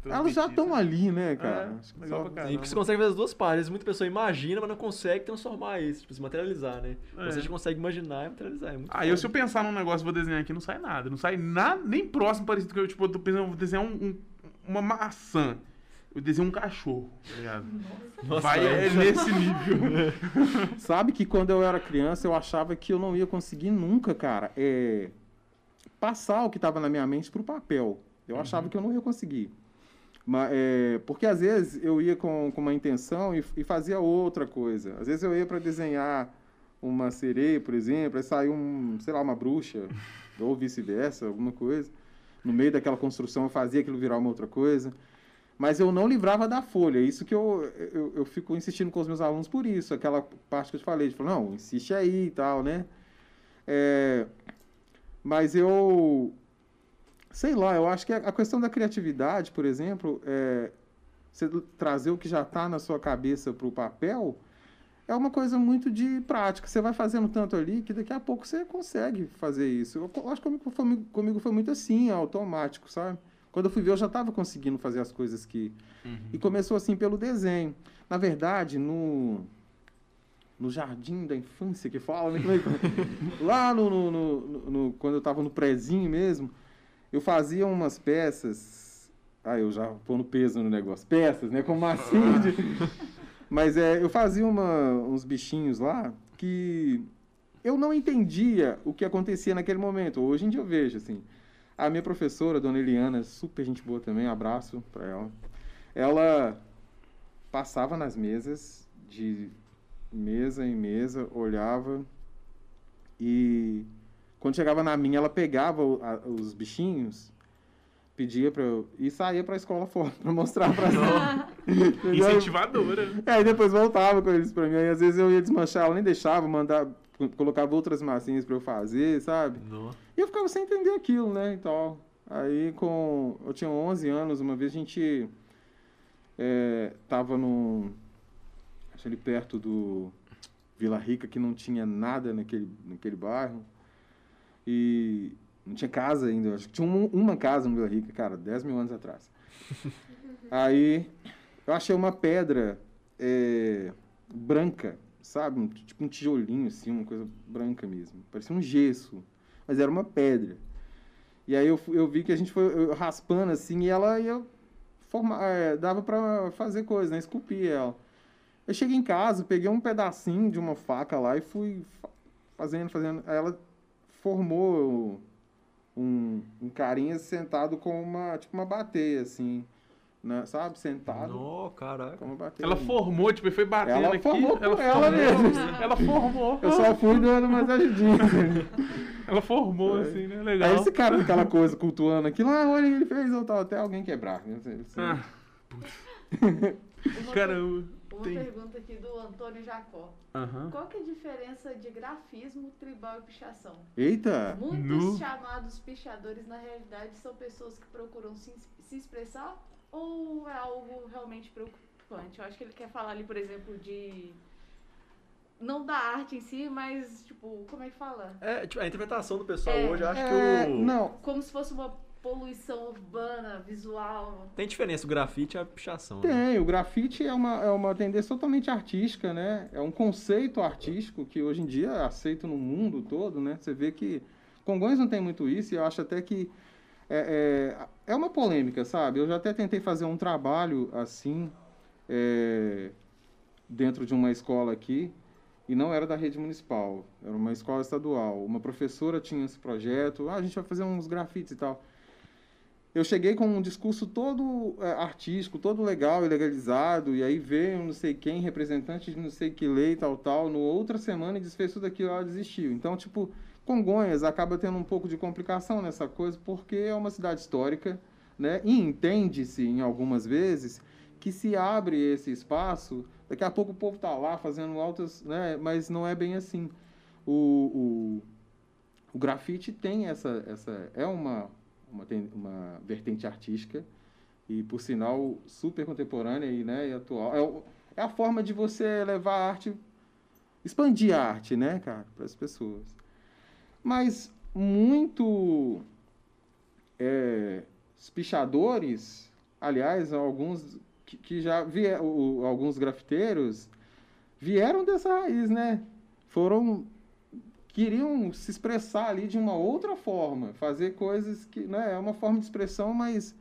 Elas já estão ali, né, cara? É, Acho que legal só- pra caramba. porque você consegue ver as duas partes. Muita pessoa imagina, mas não consegue transformar isso, tipo, se materializar, né? É. Você já consegue imaginar e materializar. É muito Aí eu, se eu pensar num negócio, vou desenhar aqui, não sai nada. Não sai nada, nem próximo parecido que eu, tipo, eu tô pensando, vou desenhar um- um- uma maçã. Eu desenho um cachorro, tá ligado? Nossa, Vai é. é nesse nível. Sabe que quando eu era criança, eu achava que eu não ia conseguir nunca, cara, é... passar o que estava na minha mente pro papel. Eu achava que eu não ia conseguir. Mas, é, porque às vezes eu ia com, com uma intenção e, e fazia outra coisa. Às vezes eu ia para desenhar uma sereia, por exemplo, aí saiu um, sei lá, uma bruxa, ou vice-versa, alguma coisa. No meio daquela construção eu fazia aquilo virar uma outra coisa. Mas eu não livrava da folha. Isso que eu, eu, eu fico insistindo com os meus alunos por isso. Aquela parte que eu te falei, de falar, não, insiste aí e tal, né? É, mas eu. Sei lá, eu acho que a questão da criatividade, por exemplo, é, você trazer o que já está na sua cabeça para o papel, é uma coisa muito de prática. Você vai fazendo tanto ali que daqui a pouco você consegue fazer isso. Eu acho que comigo foi, comigo foi muito assim, automático, sabe? Quando eu fui ver, eu já estava conseguindo fazer as coisas que. E começou assim pelo desenho. Na verdade, no. No jardim da infância que fala, né? É Lá no- no- no- no- quando eu estava no prezinho mesmo, eu fazia umas peças. Ah, eu já pondo peso no negócio. Peças, né? Como massinha de. Mas é, eu fazia uma- uns bichinhos lá que eu não entendia o que acontecia naquele momento. Hoje em dia eu vejo, assim. A minha professora, dona Eliana, super gente boa também, abraço pra ela. Ela passava nas mesas, de mesa em mesa, olhava e quando chegava na minha, ela pegava o- a- os bichinhos, pedia pra eu e saía pra escola fora pra mostrar pra ela. Incentivadora. É, aí depois voltava com eles pra mim. Aí às vezes eu ia desmanchar, ela nem deixava, mandar, colocava outras massinhas pra eu fazer, sabe? Não. E eu ficava sem entender aquilo, né, e tal. Aí com... Eu tinha 11 anos, uma vez a gente é, tava num... Acho ali perto do Vila Rica, que não tinha nada naquele, naquele bairro. E não tinha casa ainda. Acho que tinha um- uma casa no Vila Rica, cara, 10 mil anos atrás. Aí eu achei uma pedra é, branca, sabe? Um- tipo um tijolinho, assim, uma coisa branca mesmo. Parecia um gesso, mas era uma pedra. E aí eu, eu vi que a gente foi eu raspando assim e ela ia formar, é, dava pra fazer coisa, né? Esculpir ela. Eu cheguei em casa, peguei um pedacinho de uma faca lá e fui fa- fazendo, fazendo. Aí ela formou um, um carinha sentado com uma, tipo uma bateia, assim, né? sabe? Sentado Não, caraca. com uma bateia. Ela formou, tipo, e foi batendo Ela aqui. formou com ela mesmo. Ela formou. Eu só fui dando umas ajudinhas. Ela formou, É. assim, né? Aí Legal. esse cara, aquela coisa, cultuando aquilo, ah, olha, ele fez ou tal, até alguém quebrar. né? Assim, Ah, caramba. Uma Tem. pergunta aqui do Antônio Jacó. Aham. Qual que é a diferença de grafismo, tribal e pichação? Eita! Muitos Nu. chamados pichadores, na realidade, são pessoas que procuram se, se expressar ou é algo realmente preocupante? Eu acho que ele quer falar ali, por exemplo, de. Não da arte em si, mas, tipo, como é que fala? É, tipo, a interpretação do pessoal É. hoje, eu acho É, que o. Não, Como se fosse uma poluição urbana, visual. Tem diferença o grafite e a pichação. né? tem. O grafite é uma, é uma tendência totalmente artística, né? É um conceito artístico que hoje em dia é aceito no mundo todo, né? Você vê que Congonhas não tem muito isso e eu acho até que é, é, é uma polêmica, sabe? Eu já até tentei fazer um trabalho assim, é, dentro de uma escola aqui e não era da rede municipal, era uma escola estadual. Uma professora tinha esse projeto, ah, a gente vai fazer uns grafites e tal. Eu cheguei com um discurso todo é, artístico, todo legal e legalizado, e aí veio não sei quem, representante de não sei que lei, tal, tal, no outra semana e desfez tudo aquilo, ela desistiu. Então, tipo, Congonhas acaba tendo um pouco de complicação nessa coisa, porque é uma cidade histórica, né? E entende-se, em algumas vezes, que se abre esse espaço, daqui a pouco o povo está lá fazendo altas, né? Mas não é bem assim. O, o, o grafite tem essa, essa é uma, uma, uma vertente artística e, por sinal, super contemporânea e, né, e atual. É, é a forma de você levar a arte, expandir a arte, né, cara, para as pessoas. Mas muito é, pichadores, aliás, alguns que, que já vieram, alguns grafiteiros vieram dessa raiz, né? Foram queriam se expressar ali de uma outra forma, fazer coisas que, né, é uma forma de expressão, mas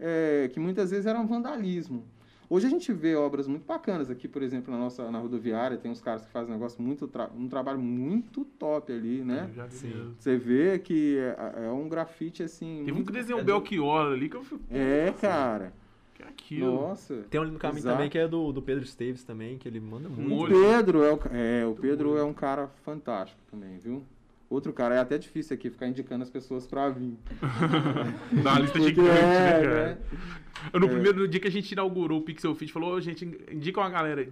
é, que muitas vezes eram vandalismo. Hoje a gente vê obras muito bacanas aqui, por exemplo, na nossa na rodoviária, tem uns caras que fazem um negócio muito tra- um trabalho muito top ali, né? Você vê que é, é um grafite assim. Teve um muito- que desenhou o Belchior ali que eu fui. É, cara. Que é aquilo. Nossa. Tem um ali no caminho Exato. também que é do, do Pedro Esteves também, que ele manda muito. Um O. Pedro é o, é, o Pedro é um cara fantástico também, viu? Outro cara, é até difícil aqui ficar indicando as pessoas pra vir. Dá uma lista Porque gigante, né, é, cara? né? Eu, no É. primeiro dia que a gente inaugurou o Pixel Fit, falou, "Ô, gente, indica uma galera.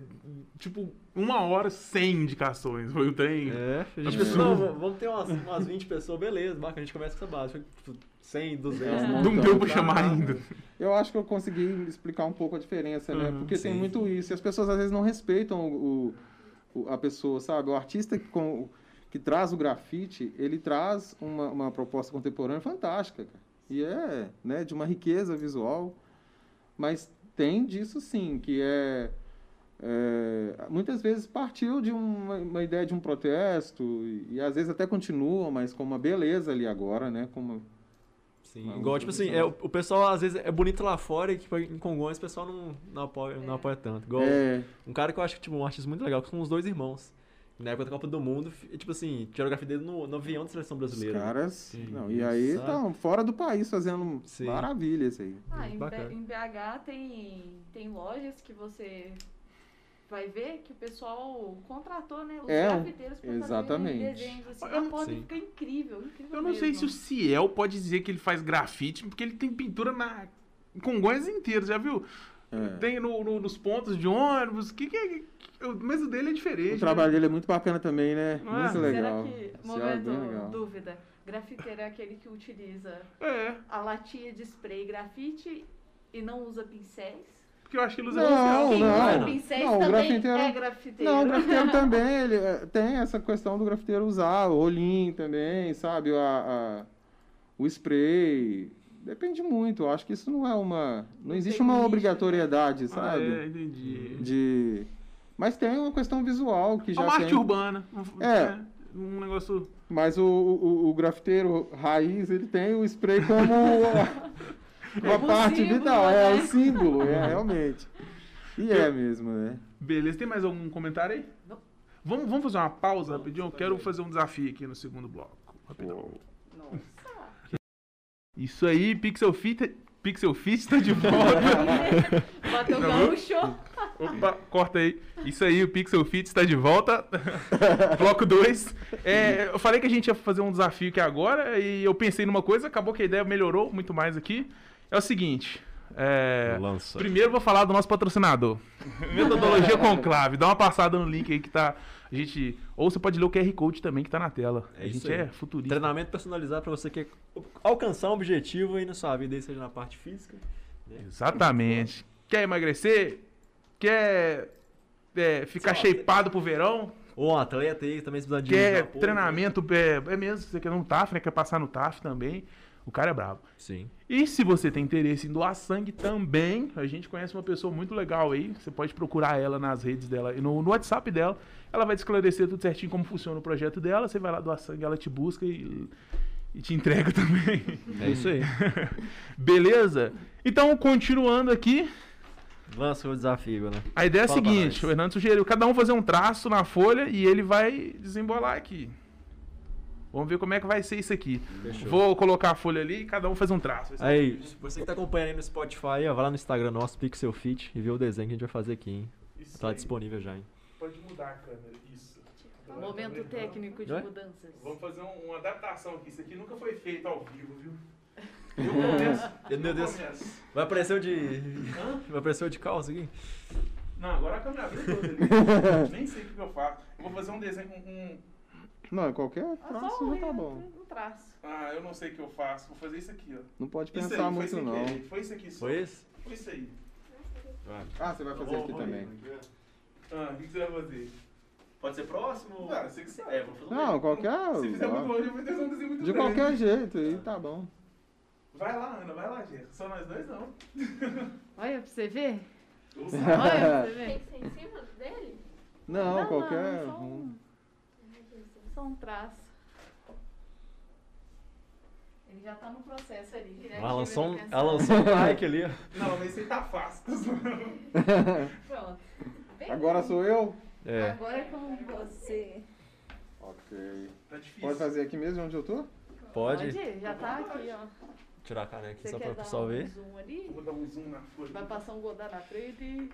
Tipo, uma hora sem indicações. Foi o trem. É, a gente pensou, não, vamos- ter umas, umas 20 pessoas, beleza, bacana, a gente começa com essa base. Foi tipo, 100, 200. É, Não então, deu pra chamar ainda. Eu acho que eu consegui explicar um pouco a diferença, né? Uhum, Porque tem sim. muito isso. E as pessoas às vezes não respeitam o, o- a pessoa, sabe? O artista que, com- que traz o grafite, ele traz uma, uma proposta contemporânea fantástica, cara. E é, né, de uma riqueza visual. Mas tem disso sim, que é, é, muitas vezes partiu de uma, uma ideia de um protesto e, e às vezes até continua, mas com uma beleza ali agora, né? Como, Sim, Uma igual, tipo assim, é, o, o pessoal às vezes é bonito lá fora e tipo, em Congonhas o pessoal não, não, apoia, não É. apoia tanto. Igual é, um cara que eu acho tipo, um artista muito legal, que são os dois irmãos. Na época da Copa do Mundo, tipo assim, tiraram o grafite dele no, no avião da seleção Os brasileira. né? caras. Sim, não, e aí estão fora do país fazendo Sim. maravilhas aí. Ah, em, em BH tem, tem lojas que você vai ver que o pessoal contratou, né? Os É, grafiteiros pra exatamente. fazer desenhos assim. Eu A não- foto Sim. fica incrível, incrível Eu não sei se o mesmo. Ciel pode dizer que ele faz grafite, porque ele tem pintura na. em Congonhas inteiro, já viu? É. Tem no- no- nos pontos de ônibus. Que que é. que- mas o dele é diferente. O trabalho dele é muito bacana também, né? Não é? Muito legal. Será que, é momento, legal. dúvida, grafiteiro é aquele que utiliza né? É, a latinha de spray grafite e não usa pincéis? porque eu acho que ele usa Não, pincel. Não. usa pincéis Não, o também grafiteiro- é grafiteiro. Não, o grafiteiro também, ele é, tem essa questão do grafiteiro usar o rolinho também, sabe? A, a- o spray. Depende muito. Eu acho que isso não é uma. Não Não existe uma obrigatoriedade, Ah, sabe? é, entendi. De. Mas tem uma questão visual que É já uma arte tem. urbana. Um, É. Um negócio. Mas o, o, o grafiteiro raiz, ele tem o spray como uma Como parte símbolo, vital, é né? o símbolo, é realmente. E é mesmo, né? Beleza, tem mais algum comentário aí? Não. Vamos, vamos fazer uma pausa rapidinho? Eu quero fazer um desafio aqui no segundo bloco. Rapidão. Isso aí, Pixel Fit, Pixel Fit tá de volta. Bateu o Tá gaúcho. Opa, corta aí. Isso aí, o Pixel Fit está de volta. Bloco 2. eu falei que a gente ia fazer um desafio aqui agora e eu pensei numa coisa, acabou que a ideia melhorou muito mais aqui. É o seguinte. É, Lança. primeiro vou falar do nosso patrocinador. Metodologia Conclave. Dá uma passada no link aí que tá. A gente. Ou você pode ler o QR Code também que tá na tela. É a gente é futurista. Treinamento personalizado pra você que quer alcançar um objetivo aí na sua vida, seja na parte física. Exatamente. Quer emagrecer? Quer é, ficar shapeado pro verão? Ou um atleta aí também precisa de Quer apoio, treinamento, é, é mesmo, você quer um TAF, né? Quer passar no TAF também. O cara é brabo. Sim. E se você tem interesse em doar sangue também, a gente conhece uma pessoa muito legal aí. Você pode procurar ela nas redes dela e no, no WhatsApp dela. Ela vai te esclarecer tudo certinho como funciona o projeto dela. Você vai lá doar sangue, ela te busca e, e te entrega também. É isso aí. Beleza? Então, continuando aqui. Lança o desafio, né? A ideia é a Fala seguinte, o Hernando sugeriu cada um fazer um traço na folha e ele vai desembolar aqui. Vamos ver como é que vai ser isso aqui. Fechou. Vou colocar a folha ali e cada um faz um traço. Aí, você que tá acompanhando aí no Spotify, ó, vai lá no Instagram nosso, Pixel Fit, e vê o desenho que a gente vai fazer aqui, hein? Isso Tá aí. disponível já, hein? Pode mudar a câmera, isso. Momento técnico de Oi? mudanças. Vamos fazer um- uma adaptação aqui. Isso aqui nunca foi feito ao vivo, viu? Eu começo. Meu eu Deus. começo. Vai aparecer o de. Hã? Vai aparecer o de calça aqui? Não, agora a câmera abriu toda ali. Nem sei o que que eu faço. Eu vou fazer um desenho com um. Não, qualquer Ah, traço um, já tá bom. um traço. Ah, eu não sei o que eu faço. Vou fazer isso aqui, ó. Não pode pensar aí, foi muito, sem não. Foi isso aqui só. Foi esse? Foi isso aí. Ah, você vai fazer aqui também. Ah, o que você vai fazer? Pode ser próximo? Ah, você que sabe. É, vou fazer Não, qualquer. Se fizer muito longe, eu vou fazer um desenho muito De grande. qualquer jeito, aí tá bom. Vai lá, Ana, vai lá, Gê. Só nós dois não. Olha pra você ver. Olha pra você Tem ver. que ser em cima dele? Não, qualquer. Não, só, só um traço. Ele já tá no processo ali. direto, Ela lançou um, ele ela lançou um like ali. Não, mas esse aí tá fácil. Pronto. Bem, Agora sou eu? É. Agora é com você. Ok. Tá difícil. Pode fazer aqui mesmo onde eu tô? Pode Já tá aqui, ó. tirar a caneca aqui Você só pra o pessoal um ver. zoom ali? Vou dar um zoom na folha. Vai passar um godá na frente e...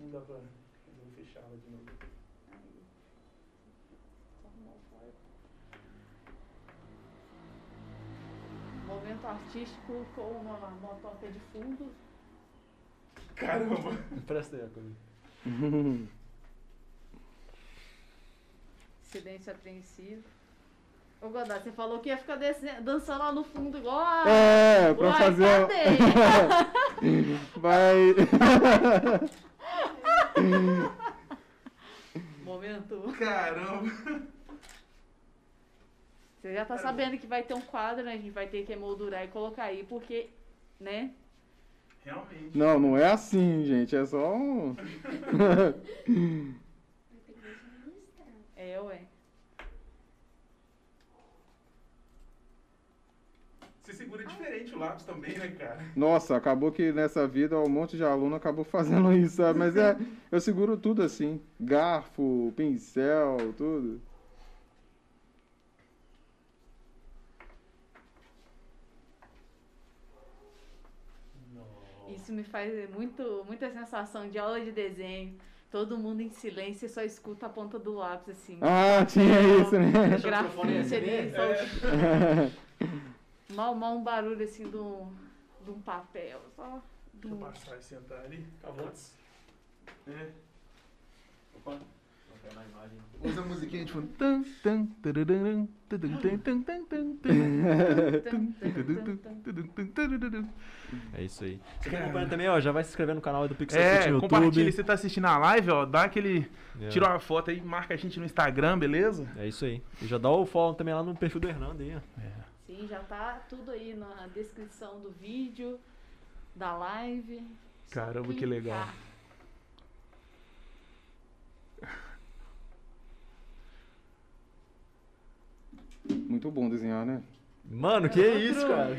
Não dá pra. Eu vou fechar ela de novo. Momento artístico com uma motoca de fundo. Caramba. Presta aí a coisa. Silêncio apreensivo. Ô Godá, você falou que ia ficar descendo- dançando lá no fundo igual a... É, pra Uai, fazer. Vai. Momento. Caramba. Você já tá sabendo que vai ter um quadro, né? A gente vai ter que emoldurar e colocar aí, porque, né? Realmente. Não, não é assim, gente. É só um. É, ué. Você segura diferente o lápis também, né, cara? Nossa, acabou que nessa vida um monte de aluno acabou fazendo isso, sabe? Mas é, eu seguro tudo assim: garfo, pincel, tudo. Isso me faz muito, muita sensação de aula de desenho. Todo mundo em silêncio e só escuta a ponta do lápis, assim. Ah, tinha isso, né? Grafite assim, ali, né? só mal, mal um barulho assim de um, de um papel. Só de Deixa eu passar e sentar ali. Antes. É. Opa. Usa a musiquinha de fundo. É isso aí. Você tá acompanhando também, ó, já vai se inscrever no canal do Pixel É, no compartilha. YouTube. Você tá assistindo a live, ó. Dá aquele. É. Tira uma foto aí, marca a gente no Instagram, beleza? É isso aí. E já dá o follow também lá no perfil do Hernando aí, ó. Sim, já tá tudo aí na descrição do vídeo, da live. Caramba, que legal. Muito bom desenhar, né? Mano, que isso, cara?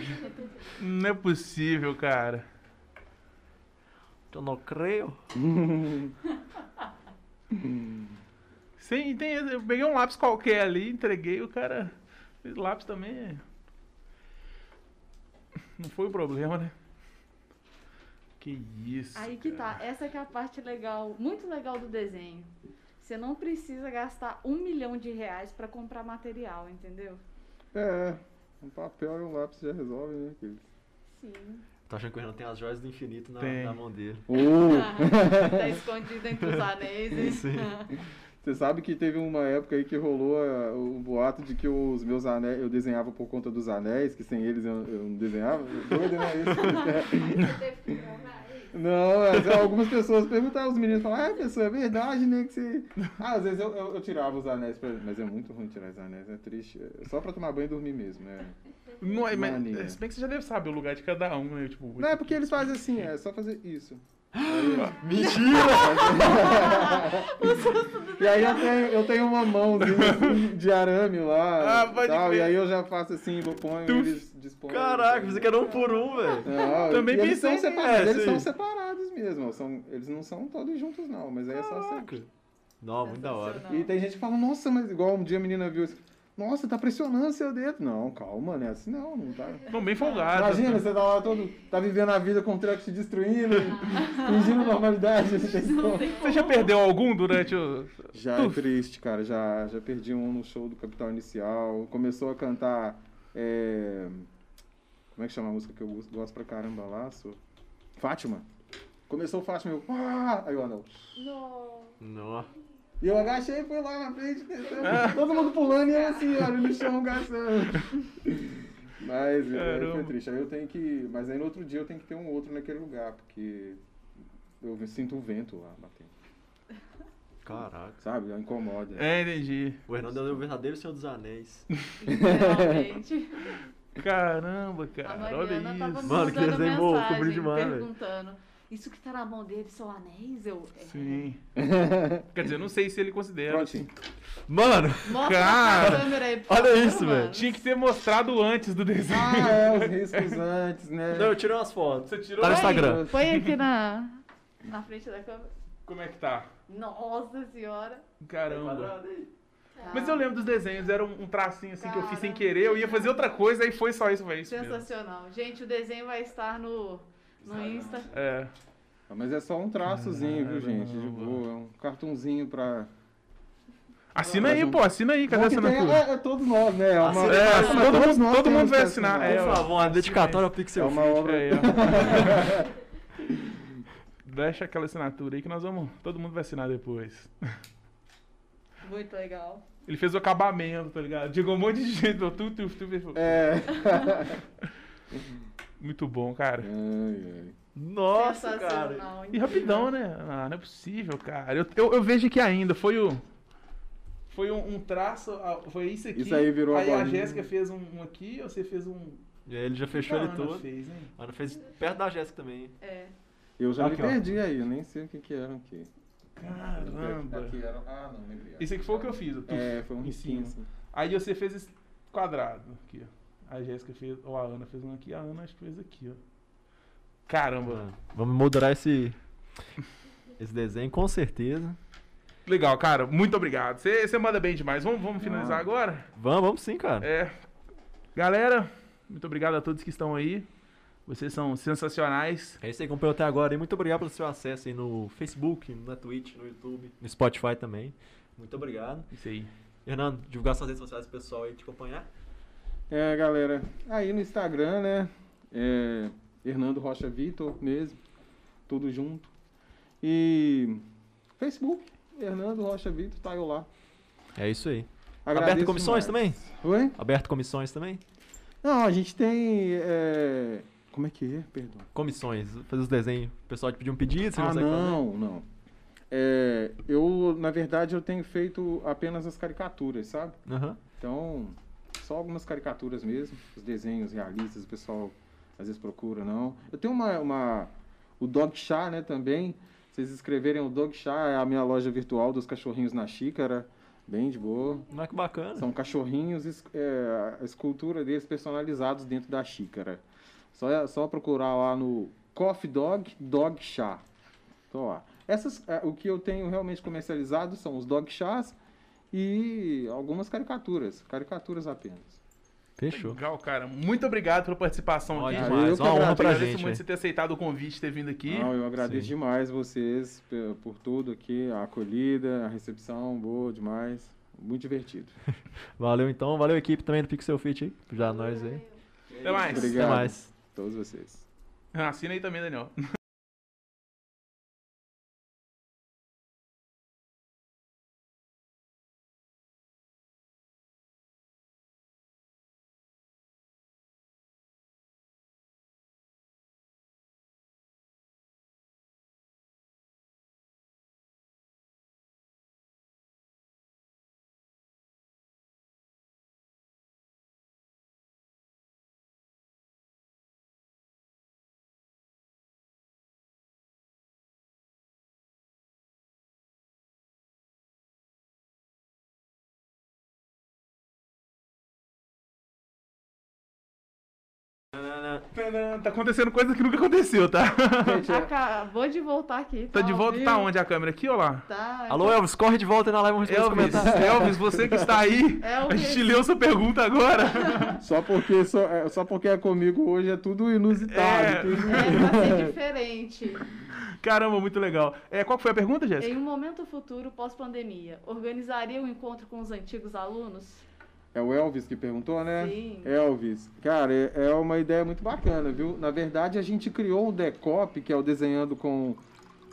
Não é possível, cara. Eu não creio. Sim, tem, eu peguei um lápis qualquer ali, entreguei, o cara. Esse lápis também é- Não foi o problema, né? Que isso. Aí que cara. tá, essa que é a parte legal, muito legal do desenho. Você não precisa gastar um milhão de reais pra comprar material, entendeu? É, um papel e um lápis já resolve, né? Sim. Tô achando que o Hernando tem as joias do infinito na, na mão dele. Uh, tá escondido entre os anéis. hein? Sim. Você sabe que teve uma época aí que rolou ah, o boato de que os meus anéis, eu desenhava por conta dos anéis, que sem eles eu, eu não desenhava. Doido, né? Isso. Você teve que? Não, mas algumas pessoas perguntavam, os meninos falavam, ah, pessoa, é verdade, né? Que você... Ah, às vezes eu, eu, eu tirava os anéis, pra... mas é muito ruim tirar os anéis, é triste. É só pra tomar banho e dormir mesmo, né? Não, é, mas, é, se bem que você já deve saber o lugar de cada um, né? Tipo, Não, é porque eles fazem assim, é só fazer isso. E aí eu tenho, eu tenho uma mãozinha assim, de arame lá. Ah, pode tal, e aí eu já faço assim, vou ponho, Tuf. eles dispõem. Caraca, você quer um por um, velho. Não, Também eles pensei são separados, É, eles sim. são separados mesmo. São, eles não são todos juntos, não, mas aí é só você. Não, muito da hora. E tem gente que fala, nossa, mas igual um dia a menina viu isso. Nossa, tá pressionando seu dedo. Não, calma, né? Assim não, não tá. Estão bem folgados. Imagina, você tá lá todo. tá vivendo a vida com o truck te destruindo, fingindo normalidade. Como. Você já perdeu algum durante o. Já é triste, cara. Já, já perdi um no show do Capital Inicial. Começou a cantar. é, Como é que chama a música que eu gosto- pra caramba lá? Sou... Fátima. Começou o Fátima eu. Ah! Aí eu não. Não. Não. E eu agachei e fui lá na frente, todo mundo pulando e eu assim, olha, no chão gastando. Mas é, Caramba. foi triste. Aí eu tenho que. Mas aí no outro dia eu tenho que ter um outro naquele lugar, porque eu sinto o vento lá batendo. Caraca. Sabe? Incomoda. É, entendi. O Hernando é o verdadeiro Senhor dos Anéis. Realmente. Caramba, A cara. Olha tava me isso. Mano, que desenho bom, bonito demais, perguntando, isso que tá na mão dele são anéis? Eu, é. Sim. Quer dizer, eu não sei se ele considera. Prontinho. Mano, Mostra Cara, câmera aí, olha favor, isso, velho. Tinha que ter mostrado antes do desenho. Ah, é, os riscos antes, né? não, eu tirei umas fotos. Você tirou Tá no aí? Instagram. Põe aqui na, na frente da câmera. Como é que tá? Nossa senhora. Caramba. aí. Tá. Mas eu lembro dos desenhos, era um, um tracinho assim que eu fiz sem querer, eu ia fazer outra coisa, aí foi só isso, foi isso mesmo. Sensacional. Gente, o desenho vai estar no, no Insta. É. Ah, Mas é só um traçozinho, viu, gente? De Caramba. boa. É um cartãozinho pra. Assina aí, pô, assina aí, cadê a assinatura? é, é todos nós, né? É uma, É, Ah, todo, todos mundo, nós todo mundo vai assinar. assinar. É, Por favor, uma dedicatória ao Pixel É uma obra. É, ó. Deixa aquela assinatura aí que nós vamos. Todo mundo vai assinar depois. Muito legal. Ele fez o acabamento, tá ligado? Chegou um monte de gente, tu, tu, tu, tu, É. Muito bom, cara. Ai, ai. Nossa, cara. E rapidão, né? Ah, não é possível, cara. Eu, eu, eu vejo aqui ainda, foi o. Foi um, um traço. ah, Foi isso aqui. Isso aí virou Aí a. Jéssica fez um, um aqui, você fez um. E aí ele já fechou ele todo. Fez, hein? A Ana fez perto da Jéssica também. É. Eu já Aqui, ó. me perdi aí, eu nem sei o que que era aqui. Caramba. Aqui era... Ah, não, lembrei. Esse aqui foi o que eu fiz. É, foi um em risquinho. assim. Aí você fez esse quadrado aqui, ó. A Jéssica fez, ou a Ana fez um aqui, a Ana acho que fez aqui, ó. Caramba. Mano, vamos moderar esse, esse desenho, com certeza. Legal, cara. Muito obrigado. Você você manda bem demais. Vamos, vamos finalizar Ah. agora? Vamos, vamos sim, cara. É. Galera, muito obrigado a todos que estão aí. Vocês são sensacionais. É isso aí, acompanhou até agora. E muito obrigado pelo seu acesso aí no Facebook, na Twitch, no YouTube, no Spotify também. Muito obrigado. Isso aí. Hernando, divulgar suas redes sociais pro pessoal aí te acompanhar. É, galera, aí no Instagram, né? É, Hernando Rocha Vitor mesmo, tudo junto. E Facebook, Hernando Rocha Vitor, tá eu lá. É isso aí. Agradeço Aberto comissões demais. também? Oi? Aberto comissões também? Não, a gente tem. é, Como é que é? Perdão. Comissões, fazer os desenhos. O pessoal te pediu um pedido, você ah, consegue fazer? não, não. É, eu, na verdade, eu tenho feito apenas as caricaturas, sabe? Aham. Então, só algumas caricaturas mesmo, os desenhos realistas, o pessoal às vezes procura, não. Eu tenho uma, uma o Dog Chá, né, também. Vocês escreverem o Dog Chá, é a minha loja virtual dos cachorrinhos na xícara, bem de boa. Não é que bacana. São cachorrinhos, é, a escultura deles personalizados dentro da xícara. Só, é- só procurar lá no Coffee Dog Dog Chá. Então, lá. Essas, é, o que eu tenho realmente comercializado são os dog chás e algumas caricaturas. Caricaturas apenas. Fechou. Legal, cara. Muito obrigado pela participação Ó, aqui. Demais. eu que Uma honra agradeço. pra Agradeço gente. muito você ter aceitado o convite, ter vindo aqui. Não, eu agradeço Sim. demais vocês por tudo aqui, a acolhida, a recepção, boa demais. Muito divertido. Valeu então, valeu equipe também do Pixel Fit aí. Já nós aí. Até mais. Obrigado. Até mais. Todos vocês. Assina aí também, Daniel. Tá acontecendo coisa que nunca aconteceu, tá? Gente, é- Acabou de voltar aqui. Tá de ao volta, tá onde a câmera? Aqui ou lá? Tá. Alô, Elvis, corre de volta aí na live, vamos Elvis. Elvis, você que está aí, Elvis. a gente leu sua pergunta agora. Só porque, só, é, só porque é comigo hoje é tudo inusitado. É. tudo- É, pra ser diferente. Caramba, muito legal. É, qual foi a pergunta, Jéssica? Em um momento futuro, pós-pandemia, organizaria um encontro com os antigos alunos? É o Elvis que perguntou, né? Sim. Elvis, cara, é, é uma ideia muito bacana, viu? Na verdade, a gente criou o Decop, que é o Desenhando com,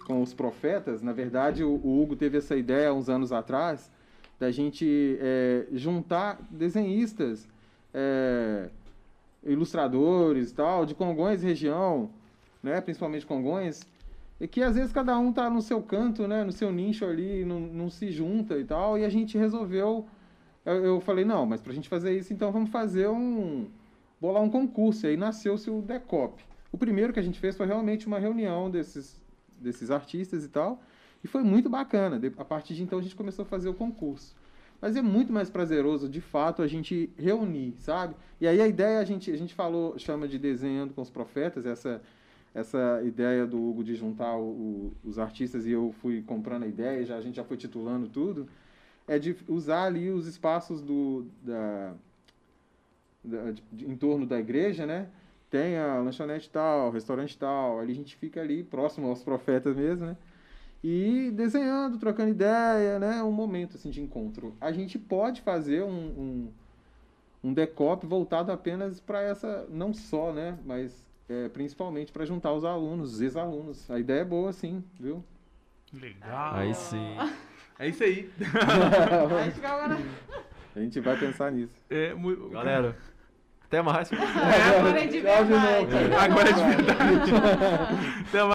com os Profetas. Na verdade, o, o Hugo teve essa ideia uns anos atrás, da gente é, juntar desenhistas, é, ilustradores e tal, de Congonhas região, né? Principalmente Congonhas, e que às vezes cada um tá no seu canto, né? No seu nicho ali, não, não se junta e tal, e a gente resolveu eu, eu falei, não, mas pra gente fazer isso, então vamos fazer um. bolar um concurso. E aí nasceu-se o Decop. O primeiro que a gente fez foi realmente uma reunião desses, desses artistas e tal. E foi muito bacana. A partir de então a gente começou a fazer o concurso. Mas é muito mais prazeroso, de fato, a gente reunir, sabe? E aí a ideia, a gente, a gente falou, chama de desenhando com os profetas, essa, essa ideia do Hugo de juntar o- o- os artistas e eu fui comprando a ideia, já, a gente já foi titulando tudo é de usar ali os espaços do, da, da- de- de- em torno da igreja, né? Tem a lanchonete tal, restaurante tal, ali a gente fica ali próximo aos profetas mesmo, né? E desenhando, trocando ideia, né? Um momento assim de encontro. A gente pode fazer um, um, um decop voltado apenas para essa, não só, né? Mas é, principalmente para juntar os alunos, os ex-alunos. A ideia é boa, sim, viu? Legal. Aí sim. É isso aí. Agora. A gente vai pensar nisso. É, mu- Galera, até mais. Agora é de Tchau de verdade. Agora é de verdade. Até mais.